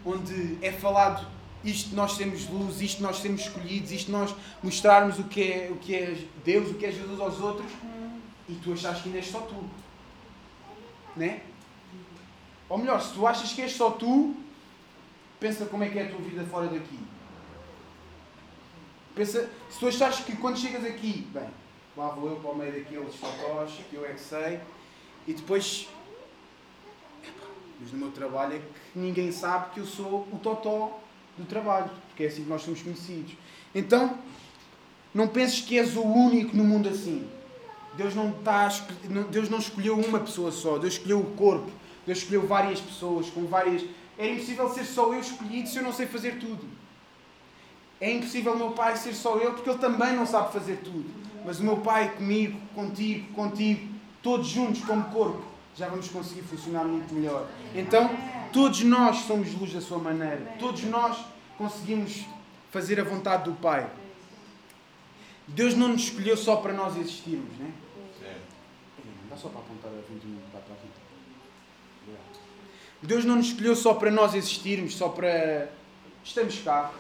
onde é falado isto nós temos luz, isto nós temos escolhidos, isto nós mostrarmos o que é, o que é Deus, o que é Jesus aos outros, e tu achas que ainda és só tu. Né? Ou melhor, se tu achas que és só tu, pensa como é que é a tua vida fora daqui. Pensa, se tu achares que quando chegas aqui, bem, lá vou eu para o meio daqueles totós, que eu é que sei, e depois. Mas no meu trabalho é que ninguém sabe que eu sou o totó do trabalho, porque é assim que nós somos conhecidos. Então, não penses que és o único no mundo assim. Deus não, está, Deus não escolheu uma pessoa só, Deus escolheu o corpo, Deus escolheu várias pessoas, com várias. É impossível ser só eu escolhido se eu não sei fazer tudo. É impossível meu pai ser só eu porque ele também não sabe fazer tudo. Mas o meu pai comigo, contigo, contigo, todos juntos como corpo, já vamos conseguir funcionar muito melhor. Então, todos nós somos luz da sua maneira. Todos nós conseguimos fazer a vontade do Pai. Deus não nos escolheu só para nós existirmos, né? Não dá só para apontar a 20 minutos para aqui. Deus não nos escolheu só para nós existirmos, só para. Estamos cá.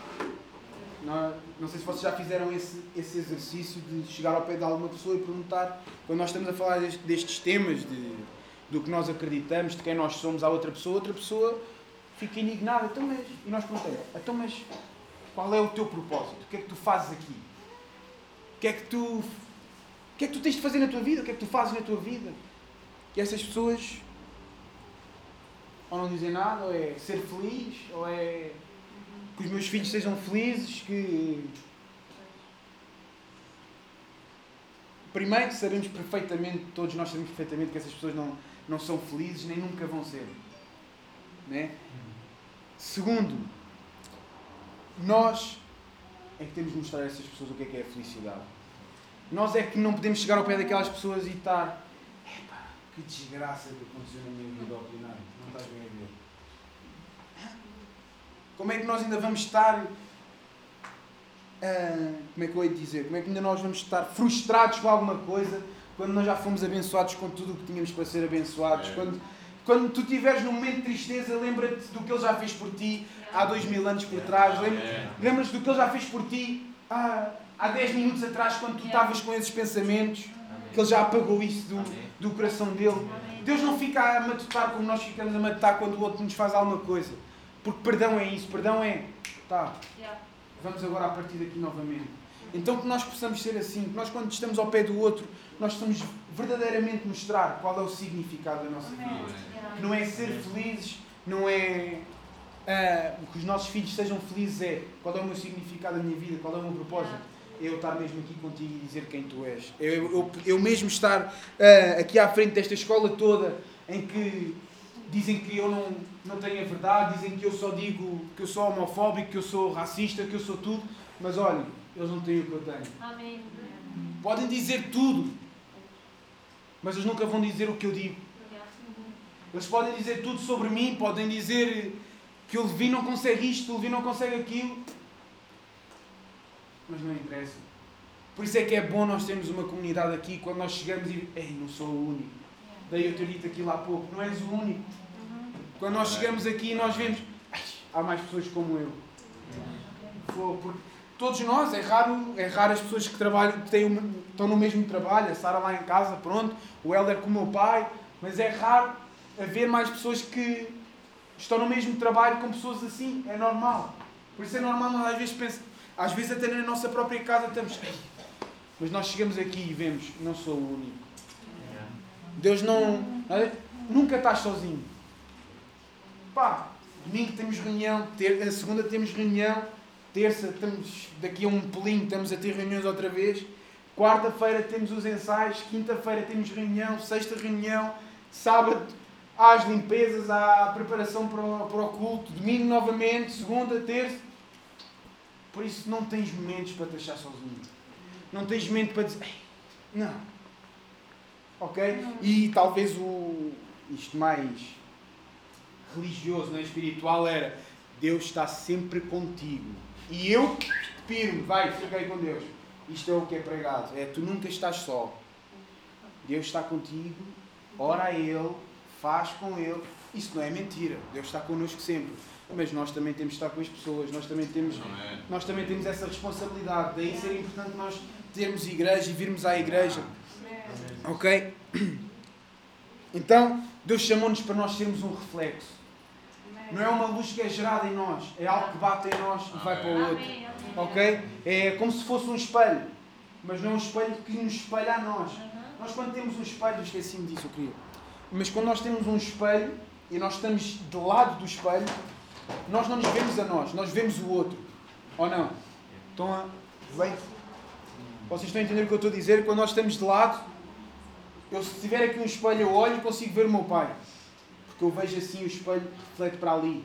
Não, não sei se vocês já fizeram esse, esse exercício de chegar ao pé de alguma pessoa e perguntar, quando nós estamos a falar destes, destes temas, de, do que nós acreditamos, de quem nós somos à outra pessoa, outra pessoa fica indignada. Então, mas, e nós perguntamos, então, mas qual é o teu propósito? O que é que tu fazes aqui? O que é que tu, o que é que tu tens de fazer na tua vida? O que é que tu fazes na tua vida? E essas pessoas ou não dizem nada, ou é ser feliz, ou é que os meus filhos sejam felizes, que. Primeiro, sabemos perfeitamente, todos nós sabemos perfeitamente que essas pessoas não, não são felizes nem nunca vão ser. Né? Segundo, nós é que temos de mostrar a essas pessoas o que é que é a felicidade. Nós é que não podemos chegar ao pé daquelas pessoas e estar. Epá, que desgraça que aconteceu na minha vida ordinária. Não estás bem a ver. Como é que nós ainda vamos estar. Uh, como é que eu ia dizer? Como é que ainda nós vamos estar frustrados com alguma coisa quando nós já fomos abençoados com tudo o que tínhamos para ser abençoados? É. Quando, quando tu estiveres num momento de tristeza, lembra-te do que Ele já fez por ti há dois mil anos por trás. É. Lembra-te do que Ele já fez por ti há, há dez minutos atrás, quando tu estavas com esses pensamentos. Que Ele já apagou isso do, do coração dele. Deus não fica a matutar como nós ficamos a matutar quando o outro nos faz alguma coisa. Porque perdão é isso, perdão é. Tá, vamos agora a partir daqui novamente. Então que nós possamos ser assim, que nós quando estamos ao pé do outro, nós estamos verdadeiramente mostrar qual é o significado da nossa vida. Não é ser felizes, não é uh, que os nossos filhos sejam felizes, é qual é o meu significado da minha vida, qual é o meu propósito. É eu estar mesmo aqui contigo e dizer quem tu és. Eu, eu, eu mesmo estar uh, aqui à frente desta escola toda em que dizem que eu não, não tenho a verdade, dizem que eu só digo que eu sou homofóbico, que eu sou racista, que eu sou tudo, mas olhem, eles não têm o que eu tenho. Amém. Podem dizer tudo, mas eles nunca vão dizer o que eu digo. Eles podem dizer tudo sobre mim, podem dizer que o Levi não consegue isto, o Levi não consegue aquilo, mas não interessa. Por isso é que é bom nós termos uma comunidade aqui, quando nós chegamos e. Ei, não sou o único Daí eu ter dito aquilo há pouco, não és o único. Quando nós chegamos aqui nós vemos, há mais pessoas como eu. Porque todos nós, é raro, é raro as pessoas que trabalham, que têm, estão no mesmo trabalho, a Sara lá em casa, pronto, o Helder com o meu pai, mas é raro haver mais pessoas que estão no mesmo trabalho com pessoas assim, é normal. Por isso é normal nós às vezes pensamos, às vezes até na nossa própria casa estamos, mas nós chegamos aqui e vemos, não sou o único. Deus não. Nunca estás sozinho. Pá, domingo temos reunião, ter, a segunda temos reunião, terça estamos, daqui a um pelinho estamos a ter reuniões outra vez, quarta-feira temos os ensaios, quinta-feira temos reunião, sexta reunião, sábado há as limpezas, há a preparação para o, para o culto, domingo novamente, segunda, terça. Por isso não tens momentos para te achar sozinho. Não tens momento para dizer, não, Ok? E talvez o, isto mais religioso, não é? espiritual, era Deus está sempre contigo. E eu piro-me, vai, fiquei com Deus. Isto é o que é pregado. É tu nunca estás só. Deus está contigo, ora a Ele, faz com Ele. Isso não é mentira. Deus está connosco sempre. Mas nós também temos de estar com as pessoas, nós também temos, é. nós também temos essa responsabilidade. Daí ser importante nós termos igreja e virmos à igreja. Ok? Então, Deus chamou-nos para nós sermos um reflexo. Não é uma luz que é gerada em nós, é algo que bate em nós e vai para o outro. Ok? É como se fosse um espelho, mas não é um espelho que nos espelha a nós. Nós, quando temos um espelho, esqueci-me disso, eu queria. Mas quando nós temos um espelho e nós estamos de lado do espelho, nós não nos vemos a nós, nós vemos o outro. Ou não? Estão a. Bem? Vocês estão a entender o que eu estou a dizer? Quando nós estamos de lado, eu se tiver aqui um espelho, eu olho e consigo ver o meu pai. Porque eu vejo assim o espelho reflete para ali.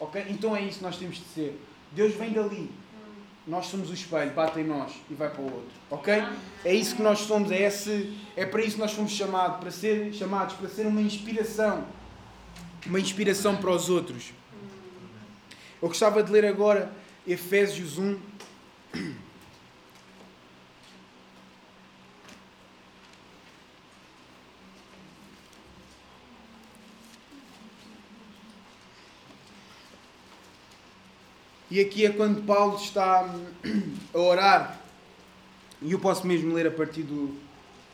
Ok? Então é isso que nós temos de ser. Deus vem dali. Nós somos o espelho, bate em nós e vai para o outro. Ok? É isso que nós somos, é, esse, é para isso que nós fomos chamados, para ser chamados, para ser uma inspiração. Uma inspiração para os outros. Eu gostava de ler agora Efésios 1. E aqui é quando Paulo está a orar, e eu posso mesmo ler a partir do,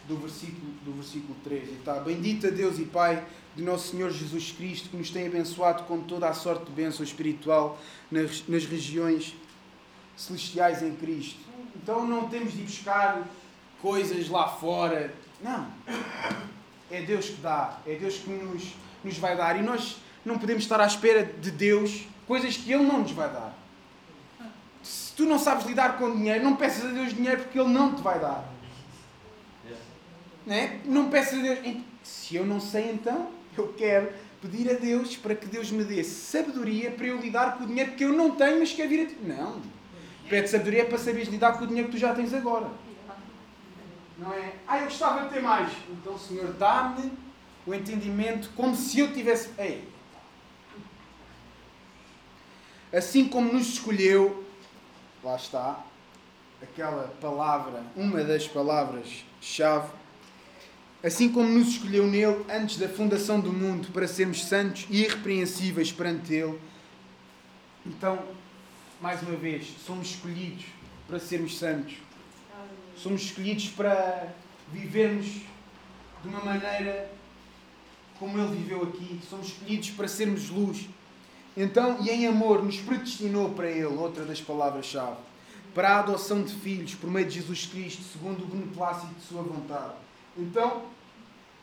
do, versículo, do versículo 3. E está: Bendito Deus e Pai de nosso Senhor Jesus Cristo, que nos tem abençoado com toda a sorte de bênção espiritual nas, nas regiões celestiais em Cristo. Então não temos de buscar coisas lá fora. Não. É Deus que dá. É Deus que nos, nos vai dar. E nós não podemos estar à espera de Deus coisas que Ele não nos vai dar. Tu não sabes lidar com dinheiro, não peças a Deus dinheiro porque Ele não te vai dar. Não, é? não peças a Deus. Se eu não sei, então eu quero pedir a Deus para que Deus me dê sabedoria para eu lidar com o dinheiro que eu não tenho, mas quer vir a ti. Não. Pede sabedoria para saberes lidar com o dinheiro que tu já tens agora. Não é? Ah, eu gostava de ter mais. Então, Senhor, dá-me o entendimento como se eu tivesse. Ei. Assim como nos escolheu, lá está, aquela palavra, uma das palavras-chave assim como nos escolheu nele antes da fundação do mundo para sermos santos e irrepreensíveis perante ele. Então, mais uma vez, somos escolhidos para sermos santos. Somos escolhidos para vivermos de uma maneira como ele viveu aqui. Somos escolhidos para sermos luz. Então, e em amor, nos predestinou para ele, outra das palavras-chave, para a adoção de filhos por meio de Jesus Cristo, segundo o beneplácito de sua vontade. Então,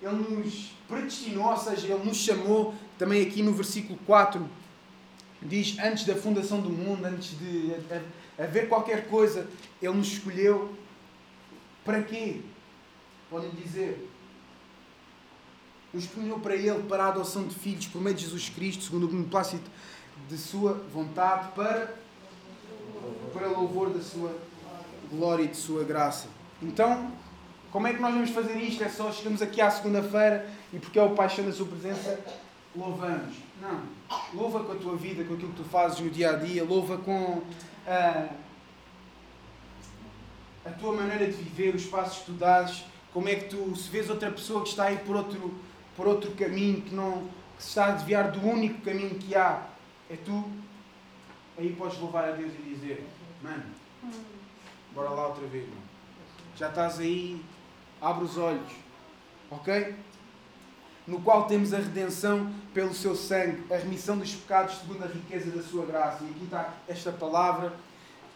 ele nos predestinou, ou seja, Ele nos chamou, também aqui no versículo 4, diz: antes da fundação do mundo, antes de haver qualquer coisa, Ele nos escolheu. Para quê? Podem dizer. Escolheu para Ele, para a adoção de filhos, por meio de Jesus Cristo, segundo o beneplácito de Sua vontade, para, para louvor da Sua glória e de Sua graça. Então, como é que nós vamos fazer isto? É só chegamos aqui à segunda-feira e porque é o paixão da sua presença, louvamos. Não. Louva com a tua vida, com aquilo que tu fazes no dia a dia, louva com a, a tua maneira de viver, os passos que tu dás, como é que tu, se vês outra pessoa que está aí por outro, por outro caminho, que, não, que se está a desviar do único caminho que há, é tu, aí podes louvar a Deus e dizer, mano, bora lá outra vez, mano. Já estás aí abre os olhos, ok? No qual temos a redenção pelo seu sangue, a remissão dos pecados segundo a riqueza da sua graça. E aqui está esta palavra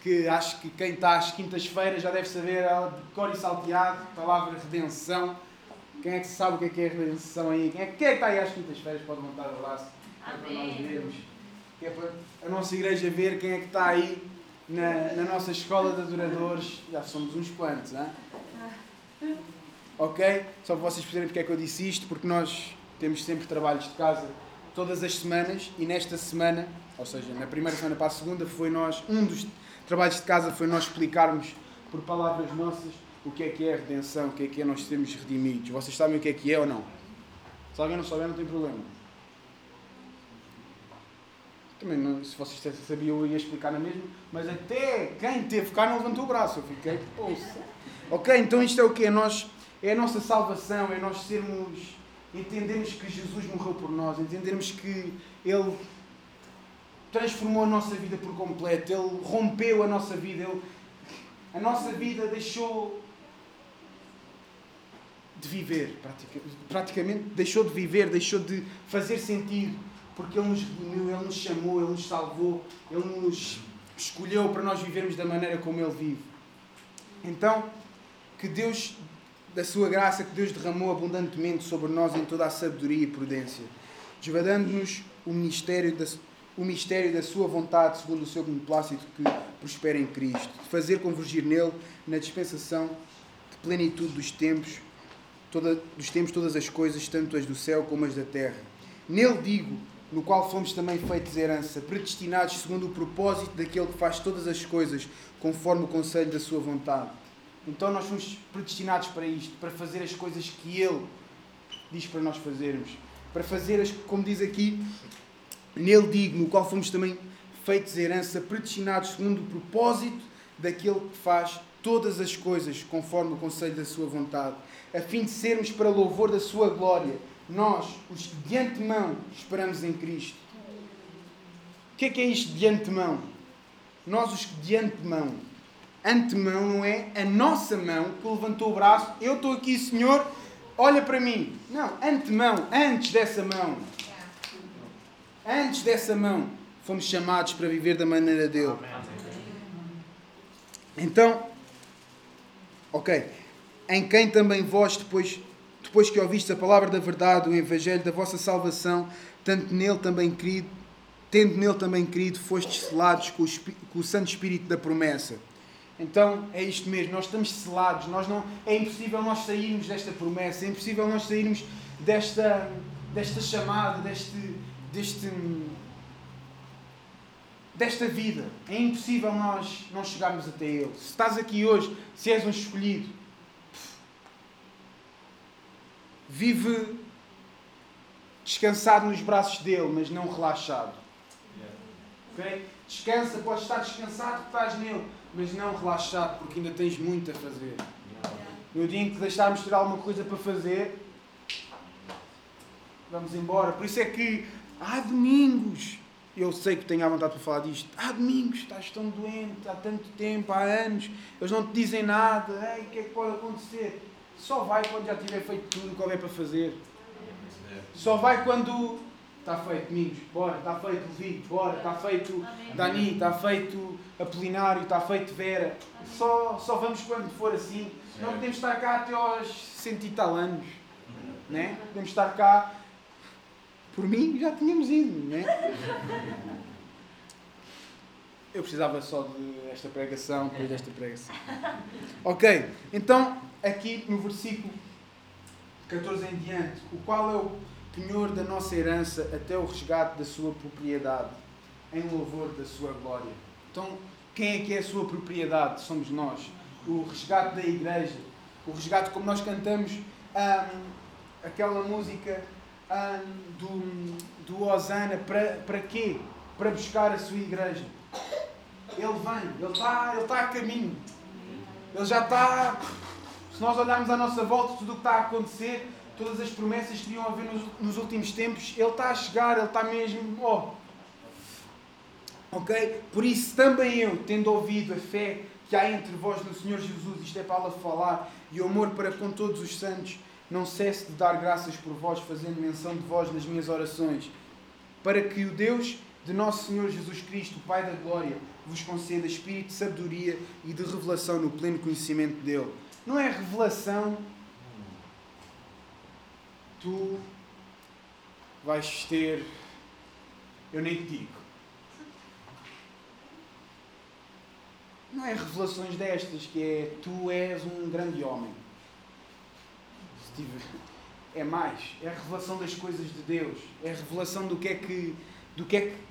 que acho que quem está às quintas-feiras já deve saber, de cor e salteado, palavra redenção. Quem é que sabe o que é, que é redenção aí? Quem é, quem é que está aí às quintas-feiras pode montar o braço? É para nós vermos. Que é para a nossa igreja ver quem é que está aí na, na nossa escola de adoradores. Já somos uns quantos, hein? ok? Só para vocês perceberem porque é que eu disse isto, porque nós temos sempre trabalhos de casa todas as semanas e nesta semana, ou seja, na primeira semana para a segunda, foi nós, um dos trabalhos de casa foi nós explicarmos por palavras nossas o que é que é redenção, o que é que é nós sermos redimidos. Vocês sabem o que é que é ou não? Se alguém não souber, não tem problema. Também, não, se vocês sabiam, eu ia explicar na mesma, mas até quem teve cá não levantou o braço. Eu fiquei, ouça. Ok, então isto é o que? É nós é a nossa salvação, é nós sermos, entendermos que Jesus morreu por nós, entendermos que Ele transformou a nossa vida por completo, Ele rompeu a nossa vida, Ele, a nossa vida deixou de viver, praticamente, deixou de viver, deixou de fazer sentido, porque Ele nos redimiu, Ele nos chamou, Ele nos salvou, Ele nos escolheu para nós vivermos da maneira como Ele vive. Então, que Deus, da sua graça, que Deus derramou abundantemente sobre nós em toda a sabedoria e prudência, desvadando-nos o ministério da, o mistério da sua vontade, segundo o seu beneplácito que prospera em Cristo, de fazer convergir nele, na dispensação de plenitude dos tempos, toda, dos tempos todas as coisas, tanto as do céu como as da terra. Nele digo, no qual fomos também feitos herança, predestinados segundo o propósito daquele que faz todas as coisas, conforme o conselho da sua vontade. Então nós fomos predestinados para isto, para fazer as coisas que Ele diz para nós fazermos. Para fazer, as, como diz aqui, nele digo, no qual fomos também feitos herança, predestinados segundo o propósito daquele que faz todas as coisas conforme o conselho da sua vontade, a fim de sermos para louvor da sua glória, nós, os que de antemão esperamos em Cristo. O que é que é isto de antemão? Nós, os que de antemão. Antemão não é a nossa mão que levantou o braço, eu estou aqui, Senhor, olha para mim. Não, antemão, antes dessa mão. Antes dessa mão, fomos chamados para viver da maneira dele. Então, ok. Em quem também vós, depois, depois que ouvistes a palavra da verdade, o evangelho da vossa salvação, tanto nele também querido, tendo nele também querido, fostes selados com o, com o Santo Espírito da promessa. Então é isto mesmo, nós estamos selados, nós não, é impossível nós sairmos desta promessa, é impossível nós sairmos desta, desta chamada, deste, deste, desta vida. É impossível nós não chegarmos até Ele. Se estás aqui hoje, se és um escolhido, vive descansado nos braços dele, mas não relaxado. Okay? Descansa, podes estar descansado porque estás nele, mas não relaxado porque ainda tens muito a fazer. No dia em que deixarmos ter alguma coisa para fazer, vamos embora. Por isso é que há domingos. Eu sei que tenho a vontade para falar disto. Há domingos, estás tão doente há tanto tempo, há anos, eles não te dizem nada. Ei, o que é que pode acontecer? Só vai quando já tiver feito tudo o que houver para fazer. Só vai quando está feito Domingos, bora, está feito Levi, bora, está feito Dani, está feito Apolinário, está feito Vera. Só, só vamos quando for assim. Não podemos estar cá até aos cento e tal anos. Né? Podemos estar cá. Por mim, já tínhamos ido. Né? Eu precisava só de esta pregação, depois desta pregação. Ok, então, aqui no versículo 14 em diante, o qual é o penhor da nossa herança até o resgate da sua propriedade, em louvor da sua glória. Então, quem é que é a sua propriedade? Somos nós. O resgate da igreja, o resgate como nós cantamos hum, aquela música hum, do, do Osana, para, para quê? Para buscar a sua igreja. Ele vem, ele está, ele está a caminho. Ele já está. Se nós olharmos à nossa volta, tudo o que está a acontecer, todas as promessas que iam haver nos, nos últimos tempos, ele está a chegar, ele está mesmo. Oh. Ok? Por isso também eu, tendo ouvido a fé que há entre vós no Senhor Jesus, isto é para ela falar, e o amor para com todos os santos, não cesse de dar graças por vós, fazendo menção de vós nas minhas orações, para que o Deus de nosso Senhor Jesus Cristo, Pai da Glória, vos conceda espírito de sabedoria e de revelação no pleno conhecimento dele. Não é revelação. Tu vais ter. Eu nem te digo. Não é revelações destas que é tu és um grande homem. É mais. É a revelação das coisas de Deus. É a revelação do que é que. Do que é que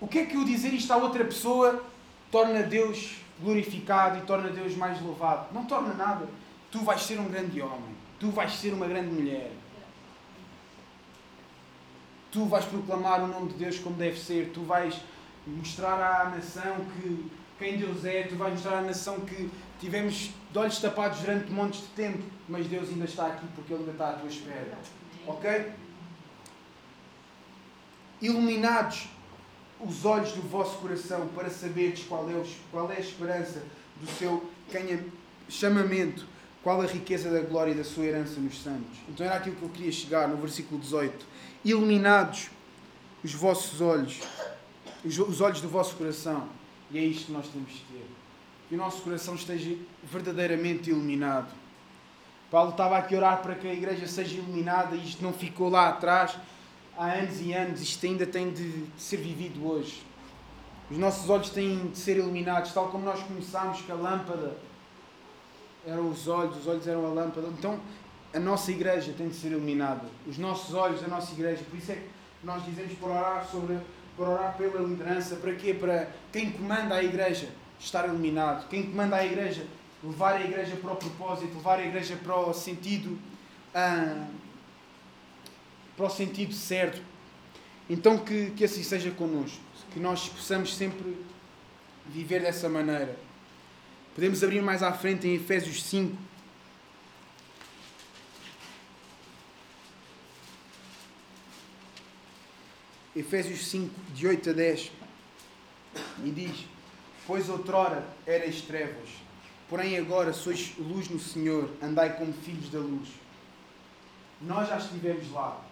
o que é que o dizer isto à outra pessoa torna Deus glorificado e torna Deus mais louvado? Não torna nada. Tu vais ser um grande homem. Tu vais ser uma grande mulher. Tu vais proclamar o nome de Deus como deve ser. Tu vais mostrar à nação que quem Deus é. Tu vais mostrar à nação que tivemos de olhos tapados durante montes de tempo, mas Deus ainda está aqui porque Ele ainda está à tua espera. Ok? Iluminados os olhos do vosso coração para saberdes qual é, qual é a esperança do seu chamamento, qual a riqueza da glória e da sua herança nos santos. Então era aquilo que eu queria chegar no versículo 18. Iluminados os vossos olhos, os, os olhos do vosso coração. E é isto que nós temos de ter. Que o nosso coração esteja verdadeiramente iluminado. Paulo estava aqui a orar para que a igreja seja iluminada e isto não ficou lá atrás há anos e anos. Isto ainda tem de ser vivido hoje. Os nossos olhos têm de ser iluminados, tal como nós começámos com a lâmpada. Eram os olhos, os olhos eram a lâmpada. Então, a nossa igreja tem de ser iluminada. Os nossos olhos, a nossa igreja. Por isso é que nós dizemos para orar sobre, para orar pela liderança. Para quê? Para quem comanda a igreja estar iluminado. Quem comanda a igreja levar a igreja para o propósito, levar a igreja para o sentido, ah, para o sentido certo. Então que, que assim seja connosco, que nós possamos sempre viver dessa maneira. Podemos abrir mais à frente em Efésios 5. Efésios 5, de 8 a 10. E diz: Pois outrora erais trevas, porém agora sois luz no Senhor, andai como filhos da luz. Nós já estivemos lá.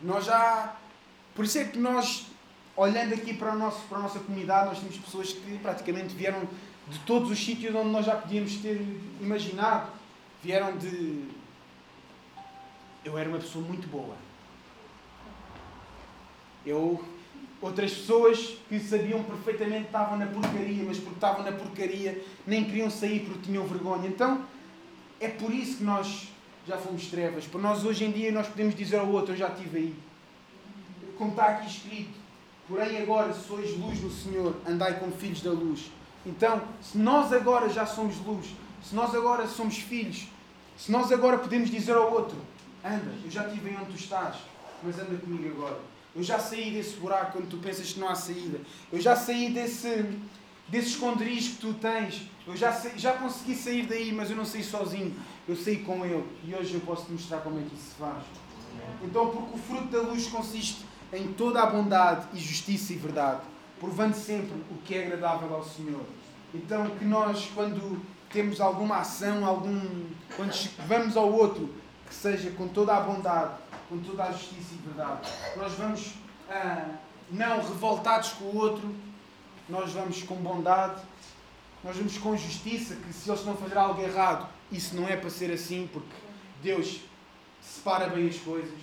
Nós já. Por isso é que nós, olhando aqui para, o nosso, para a nossa comunidade, nós temos pessoas que praticamente vieram de todos os sítios onde nós já podíamos ter imaginado. Vieram de. Eu era uma pessoa muito boa. Eu. Outras pessoas que sabiam perfeitamente que estavam na porcaria, mas porque estavam na porcaria nem queriam sair porque tinham vergonha. Então, é por isso que nós já fomos trevas. Para nós hoje em dia nós podemos dizer ao outro, eu já estive aí. Como está aqui escrito, porém agora sois luz no Senhor, andai como filhos da luz. Então, se nós agora já somos luz, se nós agora somos filhos, se nós agora podemos dizer ao outro, anda, eu já estive aí onde tu estás, mas anda comigo agora. Eu já saí desse buraco quando tu pensas que não há saída. Eu já saí desse, desse esconderijo que tu tens. Eu já, já consegui sair daí, mas eu não saí sozinho. Eu saí com ele. E hoje eu posso te mostrar como é que isso se faz. Então, porque o fruto da luz consiste em toda a bondade e justiça e verdade, provando sempre o que é agradável ao Senhor. Então, que nós, quando temos alguma ação, algum, quando vamos ao outro, que seja com toda a bondade, com toda a justiça e verdade. Nós vamos ah, não revoltados com o outro, nós vamos com bondade, nós vamos com justiça, que se eles não fazer algo errado, isso não é para ser assim, porque Deus separa bem as coisas.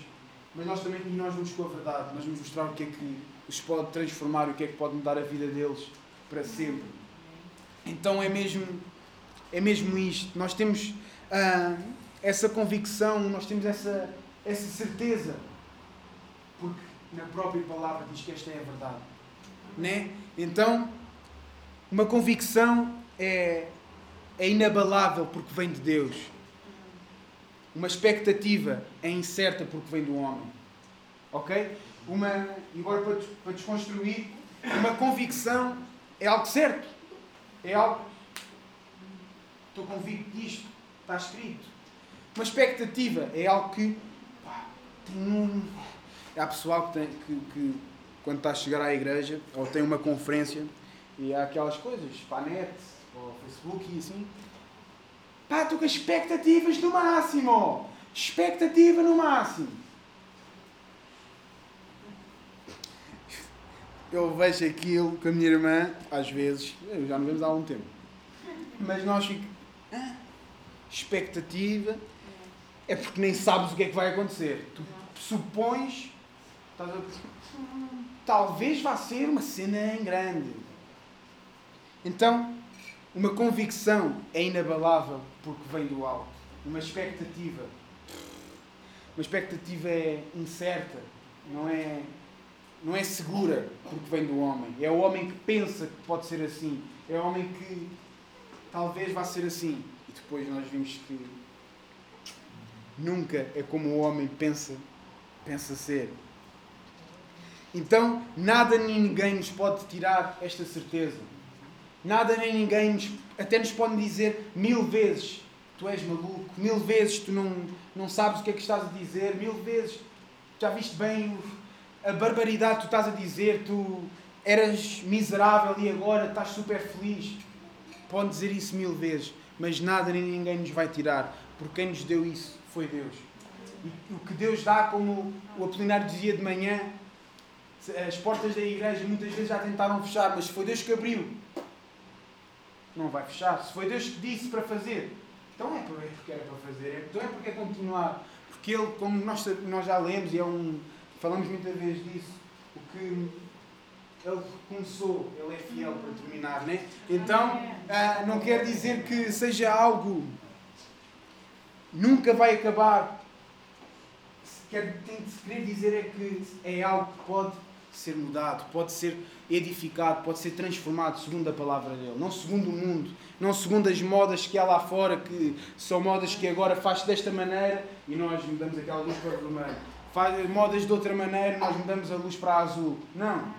Mas nós também nós vamos com a verdade, nós vamos mostrar o que é que os pode transformar, o que é que pode mudar a vida deles para sempre. Então é mesmo, é mesmo isto. Nós temos ah, essa convicção, nós temos essa, essa certeza, porque na própria palavra diz que esta é a verdade. Né? Então, uma convicção é, é inabalável porque vem de Deus. Uma expectativa é incerta porque vem do homem. Ok? Uma, e agora para, para desconstruir, uma convicção é algo certo. É algo. Estou convicto disto. Está escrito. Uma expectativa é algo que Hum, há pessoal que, tem, que, que, quando está a chegar à igreja ou tem uma conferência e há aquelas coisas para a net ou Facebook e assim. Pá, estou com expectativas no máximo! Expectativa no máximo! Eu vejo aquilo com a minha irmã, às vezes, já não vemos há algum tempo, mas nós ficamos. Ah, expectativa é porque nem sabes o que é que vai acontecer. Tu supões, talvez vá ser uma cena em grande. Então, uma convicção é inabalável porque vem do alto. Uma expectativa. Uma expectativa é incerta, não é, não é segura porque vem do homem. É o homem que pensa que pode ser assim. É o homem que talvez vá ser assim. E depois nós vimos que nunca é como o homem pensa pensa ser. Então, nada nem ninguém nos pode tirar esta certeza. Nada nem ninguém nos, até nos pode dizer mil vezes tu és maluco, mil vezes tu não, não sabes o que é que estás a dizer, mil vezes já viste bem a barbaridade que tu estás a dizer, tu eras miserável e agora estás super feliz. Pode dizer isso mil vezes, mas nada nem ninguém nos vai tirar, porque quem nos deu isso foi Deus. E o que Deus dá, como o Apolinário dizia de manhã, As portas da igreja muitas vezes já tentaram fechar, mas foi Deus que abriu, não vai fechar. Se foi Deus que disse para fazer, então é porque era para fazer, então é porque é continuar. Porque Ele, como nós, nós já lemos, e é um, falamos muitas vezes disso, o que Ele começou, Ele é fiel para terminar, né? Então, ah, não quer dizer que seja algo nunca vai acabar. Quer, tem de se querer dizer é que é algo que pode ser mudado, pode ser edificado, pode ser transformado segundo a palavra dele, não segundo o mundo, não segundo as modas que há lá fora, que são modas que agora faz desta maneira e nós mudamos aquela luz para vermelho. Faz modas de outra maneira, nós mudamos a luz para azul. Não.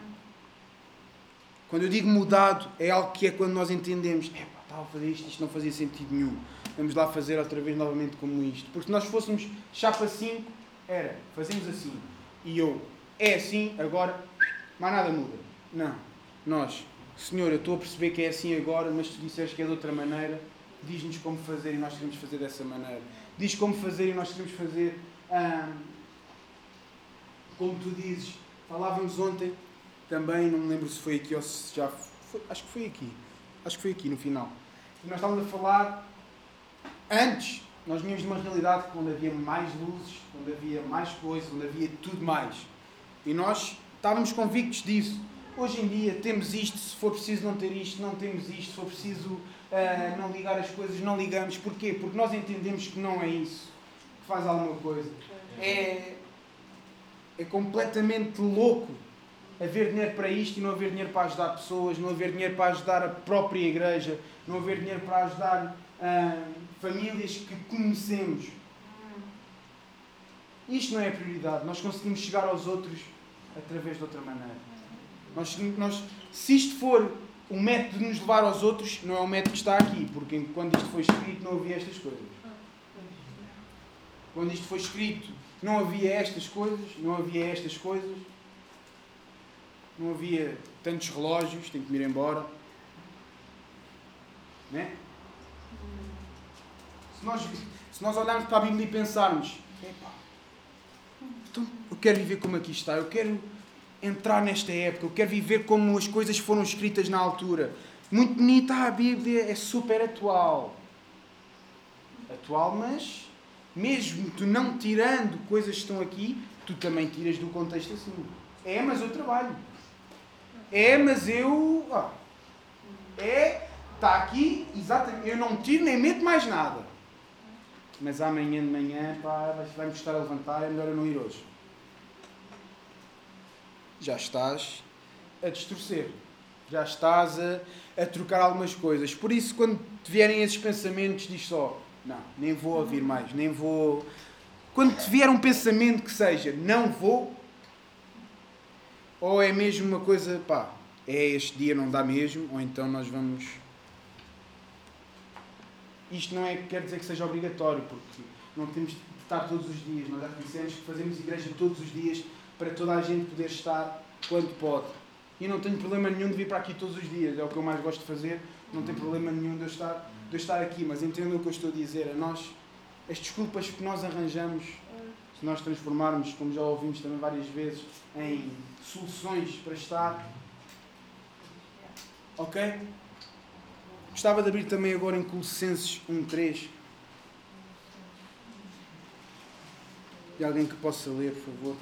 Quando eu digo mudado, é algo que é quando nós entendemos, estava a fazer isto, isto não fazia sentido nenhum. Vamos lá fazer outra vez novamente como isto. Porque se nós fôssemos chapa 5, era, fazemos assim. E eu, é assim, agora, mais nada muda. Não. Nós, Senhor, eu estou a perceber que é assim agora, mas tu disseste que é de outra maneira, diz-nos como fazer e nós queremos fazer dessa maneira. Diz como fazer e nós queremos fazer hum, como tu dizes. Falávamos ontem também, não me lembro se foi aqui ou se já foi, acho que foi aqui. Acho que foi aqui no final. E nós estávamos a falar antes, nós vínhamos de uma realidade onde havia mais luzes, onde havia mais coisas, onde havia tudo mais. E nós estávamos convictos disso. Hoje em dia temos isto, se for preciso não ter isto, não temos isto, se for preciso uh, não ligar as coisas, não ligamos. Porquê? Porque nós entendemos que não é isso que faz alguma coisa. É, é completamente louco haver dinheiro para isto e não haver dinheiro para ajudar pessoas, não haver dinheiro para ajudar a própria igreja, não haver dinheiro para ajudar uh, famílias que conhecemos. Isto não é a prioridade. Nós conseguimos chegar aos outros através de outra maneira. Nós, nós, se isto for um método de nos levar aos outros, não é o método que está aqui, porque quando isto foi escrito não havia estas coisas. Quando isto foi escrito não havia estas coisas, não havia estas coisas, não havia tantos relógios, tenho que me ir embora. Né? Se nós, se nós olharmos para a Bíblia e pensarmos, então eu quero viver como aqui está, eu quero entrar nesta época, eu quero viver como as coisas foram escritas na altura. Muito bonita a Bíblia, é super atual. Atual, mas mesmo tu não tirando coisas que estão aqui, tu também tiras do contexto assim. É, mas eu trabalho. É, mas eu. É, está aqui, exatamente. Eu não tiro nem meto mais nada. Mas amanhã de manhã, pá, vai-me custar a levantar, é melhor eu não ir hoje já estás a distorcer, já estás a, a trocar algumas coisas. Por isso, quando te vierem esses pensamentos, diz só: Não, nem vou ouvir mais, nem vou. Quando te vier um pensamento que seja não vou, ou é mesmo uma coisa, pá, é este dia não dá mesmo, ou então nós vamos. Isto não é quer dizer que seja obrigatório, porque não temos de estar todos os dias. Nós já dissemos que fazemos igreja todos os dias para toda a gente poder estar quando pode. E não tenho problema nenhum de vir para aqui todos os dias, é o que eu mais gosto de fazer, não tenho problema nenhum de eu estar, de eu estar aqui, mas entendam o que eu estou a dizer, a nós, as desculpas que nós arranjamos, se nós transformarmos, como já ouvimos também várias vezes, em soluções para estar. Ok? Gostava de abrir também agora em Colossenses 1.3. E alguém que possa ler, por favor.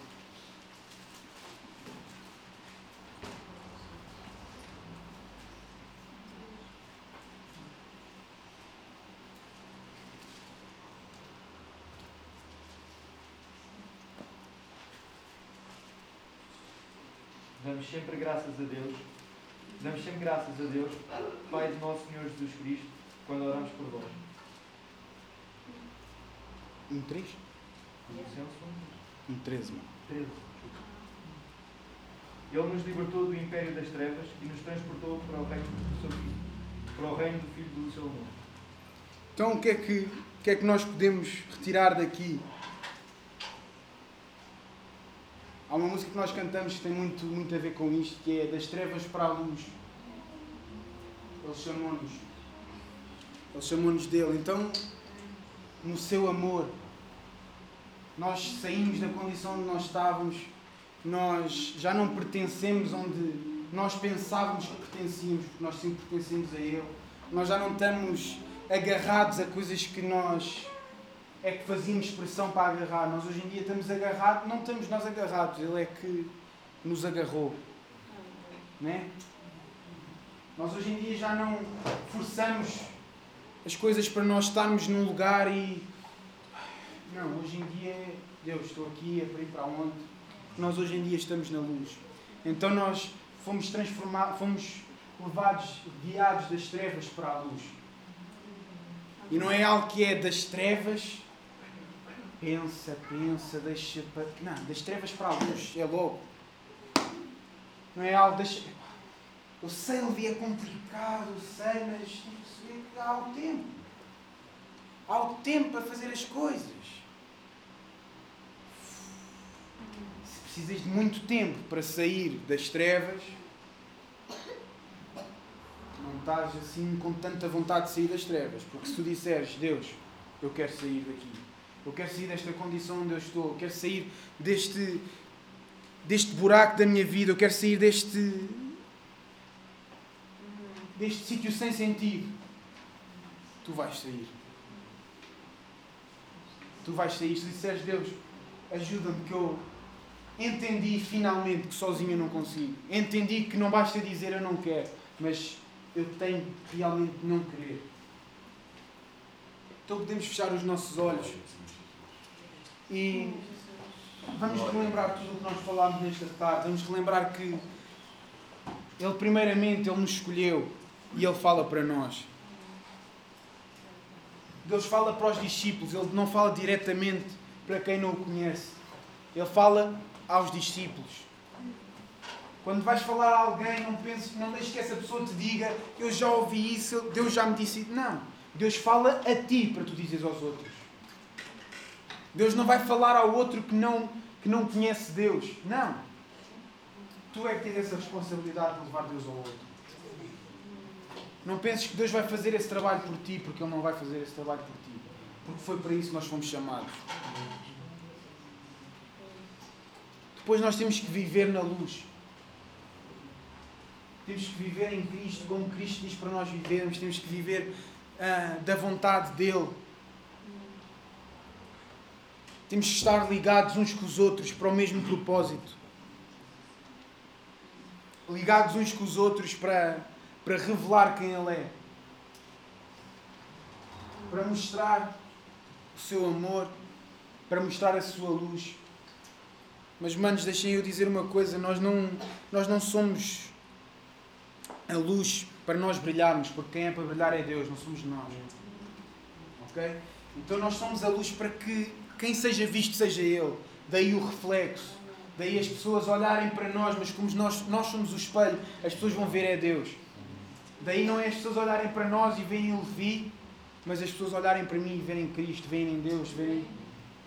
Damos sempre graças a Deus. Damos sempre graças a Deus, Pai de nosso Senhor Jesus Cristo, quando oramos por vós. Um 3? Um 13, mano. 13. Ele nos libertou do império das trevas e nos transportou para o reino do seu Filho, para o reino do Filho do seu amor. Então o que é que, o que, é que nós podemos retirar daqui? Há uma música que nós cantamos que tem muito, muito a ver com isto, que é das trevas para a luz. Ele chamou-nos. Ele chamou-nos dele. Então, no seu amor, nós saímos da condição onde nós estávamos nós já não pertencemos onde nós pensávamos que pertencíamos, porque nós sempre pertencemos a Ele. Nós já não estamos agarrados a coisas que nós é que fazíamos pressão para agarrar. Nós hoje em dia estamos agarrados, não estamos nós agarrados, Ele é que nos agarrou. Né? Nós hoje em dia já não forçamos as coisas para nós estarmos num lugar e. Não, hoje em dia é. Deus, estou aqui, é para ir para onde? Nós hoje em dia estamos na luz. Então nós fomos transformados, fomos levados, guiados das trevas para a luz. E não é algo que é das trevas. Pensa, pensa, deixa. Não, das trevas para a luz, é logo. Não é algo das. Eu sei, Levi, é complicado, eu sei, mas tem que perceber que há o tempo. Há o tempo para fazer as coisas. Se precisas de muito tempo para sair das trevas, não estás assim com tanta vontade de sair das trevas. Porque se tu disseres, Deus, eu quero sair daqui, eu quero sair desta condição onde eu estou, eu quero sair deste, deste buraco da minha vida, eu quero sair deste, deste sítio sem sentido, tu vais sair. Tu vais sair. Se disseres, Deus, ajuda-me que eu entendi finalmente que sozinho eu não consigo. Entendi que não basta dizer eu não quero, mas eu tenho realmente não querer. Então podemos fechar os nossos olhos e vamos relembrar tudo o que nós falámos nesta tarde. Vamos relembrar que Ele, primeiramente, Ele nos escolheu e Ele fala para nós. Deus fala para os discípulos, Ele não fala diretamente para quem não o conhece. Ele fala aos discípulos. Quando vais falar a alguém, não penses, não deixes que essa pessoa te diga, eu já ouvi isso, Deus já me disse. Não. Deus fala a ti para tu dizeres aos outros. Deus não vai falar ao outro que não, que não conhece Deus. Não. Tu é que tens essa responsabilidade de levar Deus ao outro. Não penses que Deus vai fazer esse trabalho por ti, porque Ele não vai fazer esse trabalho por ti. Porque foi para isso que nós fomos chamados. Depois nós temos que viver na luz. Temos que viver em Cristo, como Cristo diz para nós vivermos. Temos que viver ah, da vontade dEle. Temos que estar ligados uns com os outros para o mesmo propósito. Ligados uns com os outros para, para revelar quem Ele é. Para mostrar o seu amor, para mostrar a sua luz. Mas, manos, deixem eu dizer uma coisa: nós não, nós não somos a luz para nós brilharmos, porque quem é para brilhar é Deus, não somos nós. Ok? Então, nós somos a luz para que quem seja visto seja Ele. Daí o reflexo. Daí as pessoas olharem para nós, mas como nós, nós somos o espelho, as pessoas vão ver é Deus. Daí não é as pessoas olharem para nós e verem o Levi, mas as pessoas olharem para mim e verem Cristo, verem em Deus, verem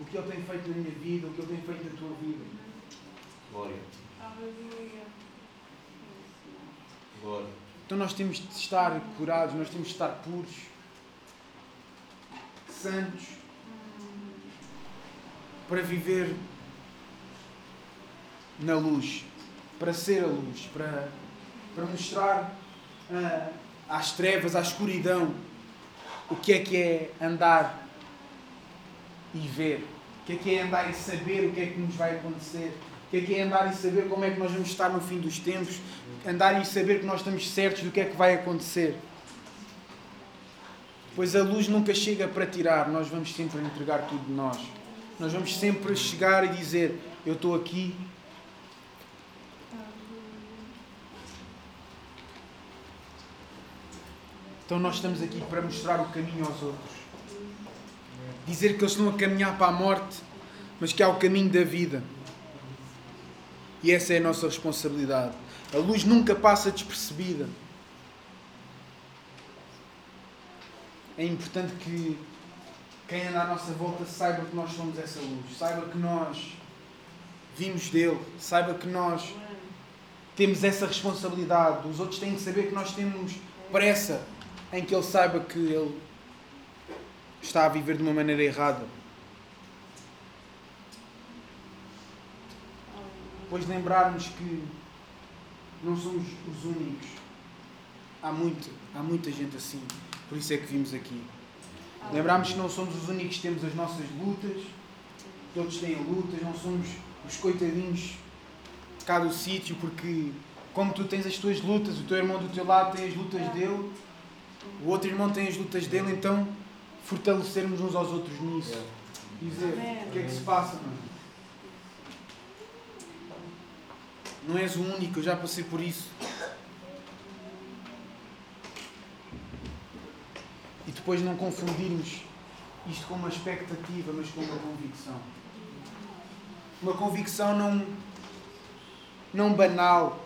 o que Ele tem feito na minha vida, o que Ele tem feito na tua vida. Glória. Glória. Então nós temos de estar curados, nós temos de estar puros, santos, para viver na luz, para ser a luz, para, para mostrar ah, às trevas, à escuridão, o que é que é andar e ver, o que é que é andar e saber o que é que nos vai acontecer, o que é que é andar e saber como é que nós vamos estar no fim dos tempos, andar e saber que nós estamos certos do que é que vai acontecer. Pois a luz nunca chega para tirar, nós vamos sempre entregar tudo de nós. Nós vamos sempre chegar e dizer: Eu estou aqui. Então nós estamos aqui para mostrar o caminho aos outros. Dizer que eles estão a caminhar para a morte, mas que há o caminho da vida. E essa é a nossa responsabilidade. A luz nunca passa despercebida. É importante que quem anda à nossa volta saiba que nós somos essa luz, saiba que nós vimos dele, saiba que nós temos essa responsabilidade. Os outros têm que saber que nós temos pressa em que ele saiba que ele está a viver de uma maneira errada. depois lembrarmos que não somos os únicos. Há, muito, há muita gente assim. Por isso é que vimos aqui. Lembrarmos que não somos os únicos que temos as nossas lutas. Todos têm lutas. Não somos os coitadinhos cá do sítio, porque como tu tens as tuas lutas, o teu irmão do teu lado tem as lutas dele, o outro irmão tem as lutas dele, então fortalecermos uns aos outros nisso. Dizer, o que é que se passa, mano? Não és o único, eu já passei por isso. E depois não confundirmos isto com uma expectativa, mas com uma convicção. Uma convicção não, não banal,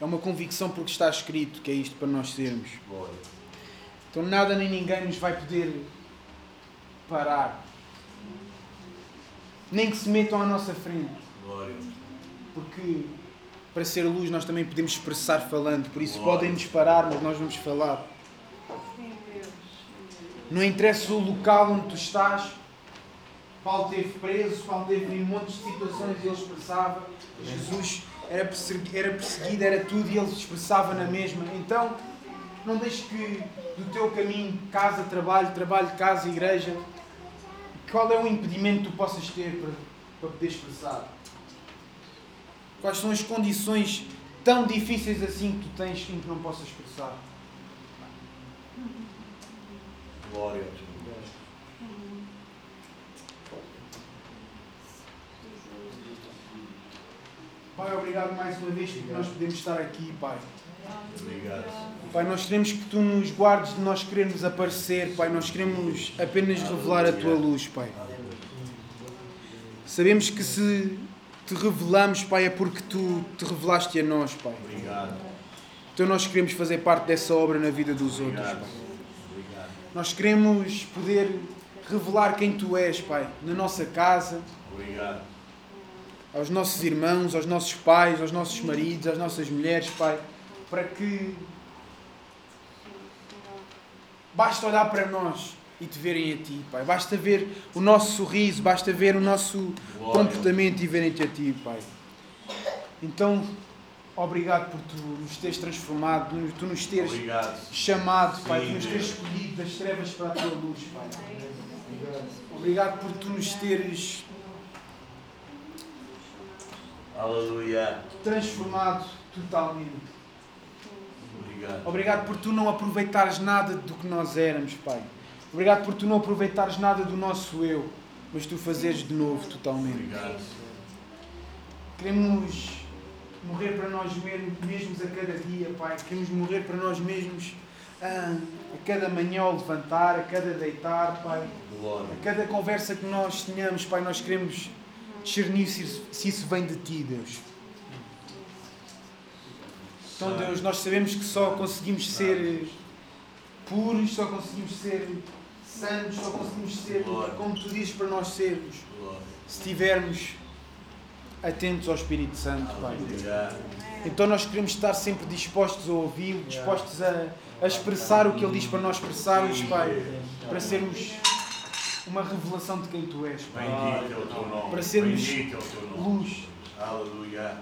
é uma convicção porque está escrito que é isto para nós sermos. Então nada nem ninguém nos vai poder parar. Nem que se metam à nossa frente. Porque para ser luz nós também podemos expressar falando. Por isso podem nos parar, mas nós vamos falar. Não interessa o local onde tu estás. Paulo esteve preso, Paulo teve em montes de situações e ele expressava. Jesus era persegui- era perseguido, era tudo e ele se expressava na mesma. Então, não deixes que do teu caminho, casa, trabalho, trabalho, casa, igreja, qual é o impedimento que tu possas ter para, para poder expressar? Quais são as condições tão difíceis assim que tu tens em que não possas expressar? Glória. Pai, obrigado mais uma vez porque nós podemos estar aqui, Pai. Obrigado. Pai, nós queremos que tu nos guardes de nós querermos aparecer, Pai. Nós queremos apenas revelar a tua luz, Pai. Sabemos que se te revelamos, Pai, é porque tu te revelaste a nós, Pai. Obrigado. Então nós queremos fazer parte dessa obra na vida dos outros. Pai. Nós queremos poder revelar quem tu és, Pai, na nossa casa, Obrigado. aos nossos irmãos, aos nossos pais, aos nossos maridos, às nossas mulheres, Pai, para que basta olhar para nós e te verem a Ti, Pai. Basta ver o nosso sorriso, basta ver o nosso Glória. comportamento e verem-te a Ti, Pai. Então, obrigado por Tu nos teres transformado, tu- Tu nos teres Obrigado. chamado, Pai, Sim, por nos teres escolhido das trevas para a Tua luz, Pai. Obrigado por Tu nos teres Aleluia. transformado totalmente. Obrigado. Obrigado por tu não aproveitares nada do que nós éramos, Pai. Obrigado por tu não aproveitares nada do nosso eu, mas tu fazeres de novo totalmente. Obrigado. Queremos morrer para nós mesmos a cada dia, Pai. Queremos morrer para nós mesmos ah, a cada manhã ao levantar, a cada deitar, Pai. Glória. A cada conversa que nós tenhamos, Pai, nós queremos discernir se isso, se isso vem de Ti, Deus. Então, Deus, nós sabemos que só conseguimos ser puros, só conseguimos ser santos, só conseguimos ser como Tu dizes para nós sermos, se estivermos atentos ao Espírito Santo, Pai. Então nós queremos estar sempre dispostos a ouvi-lo, dispostos a, a expressar o que Ele diz para nós expressarmos, Pai, para sermos uma revelação de quem Tu és, Pai. É. Para sermos é. Luz. Aleluia.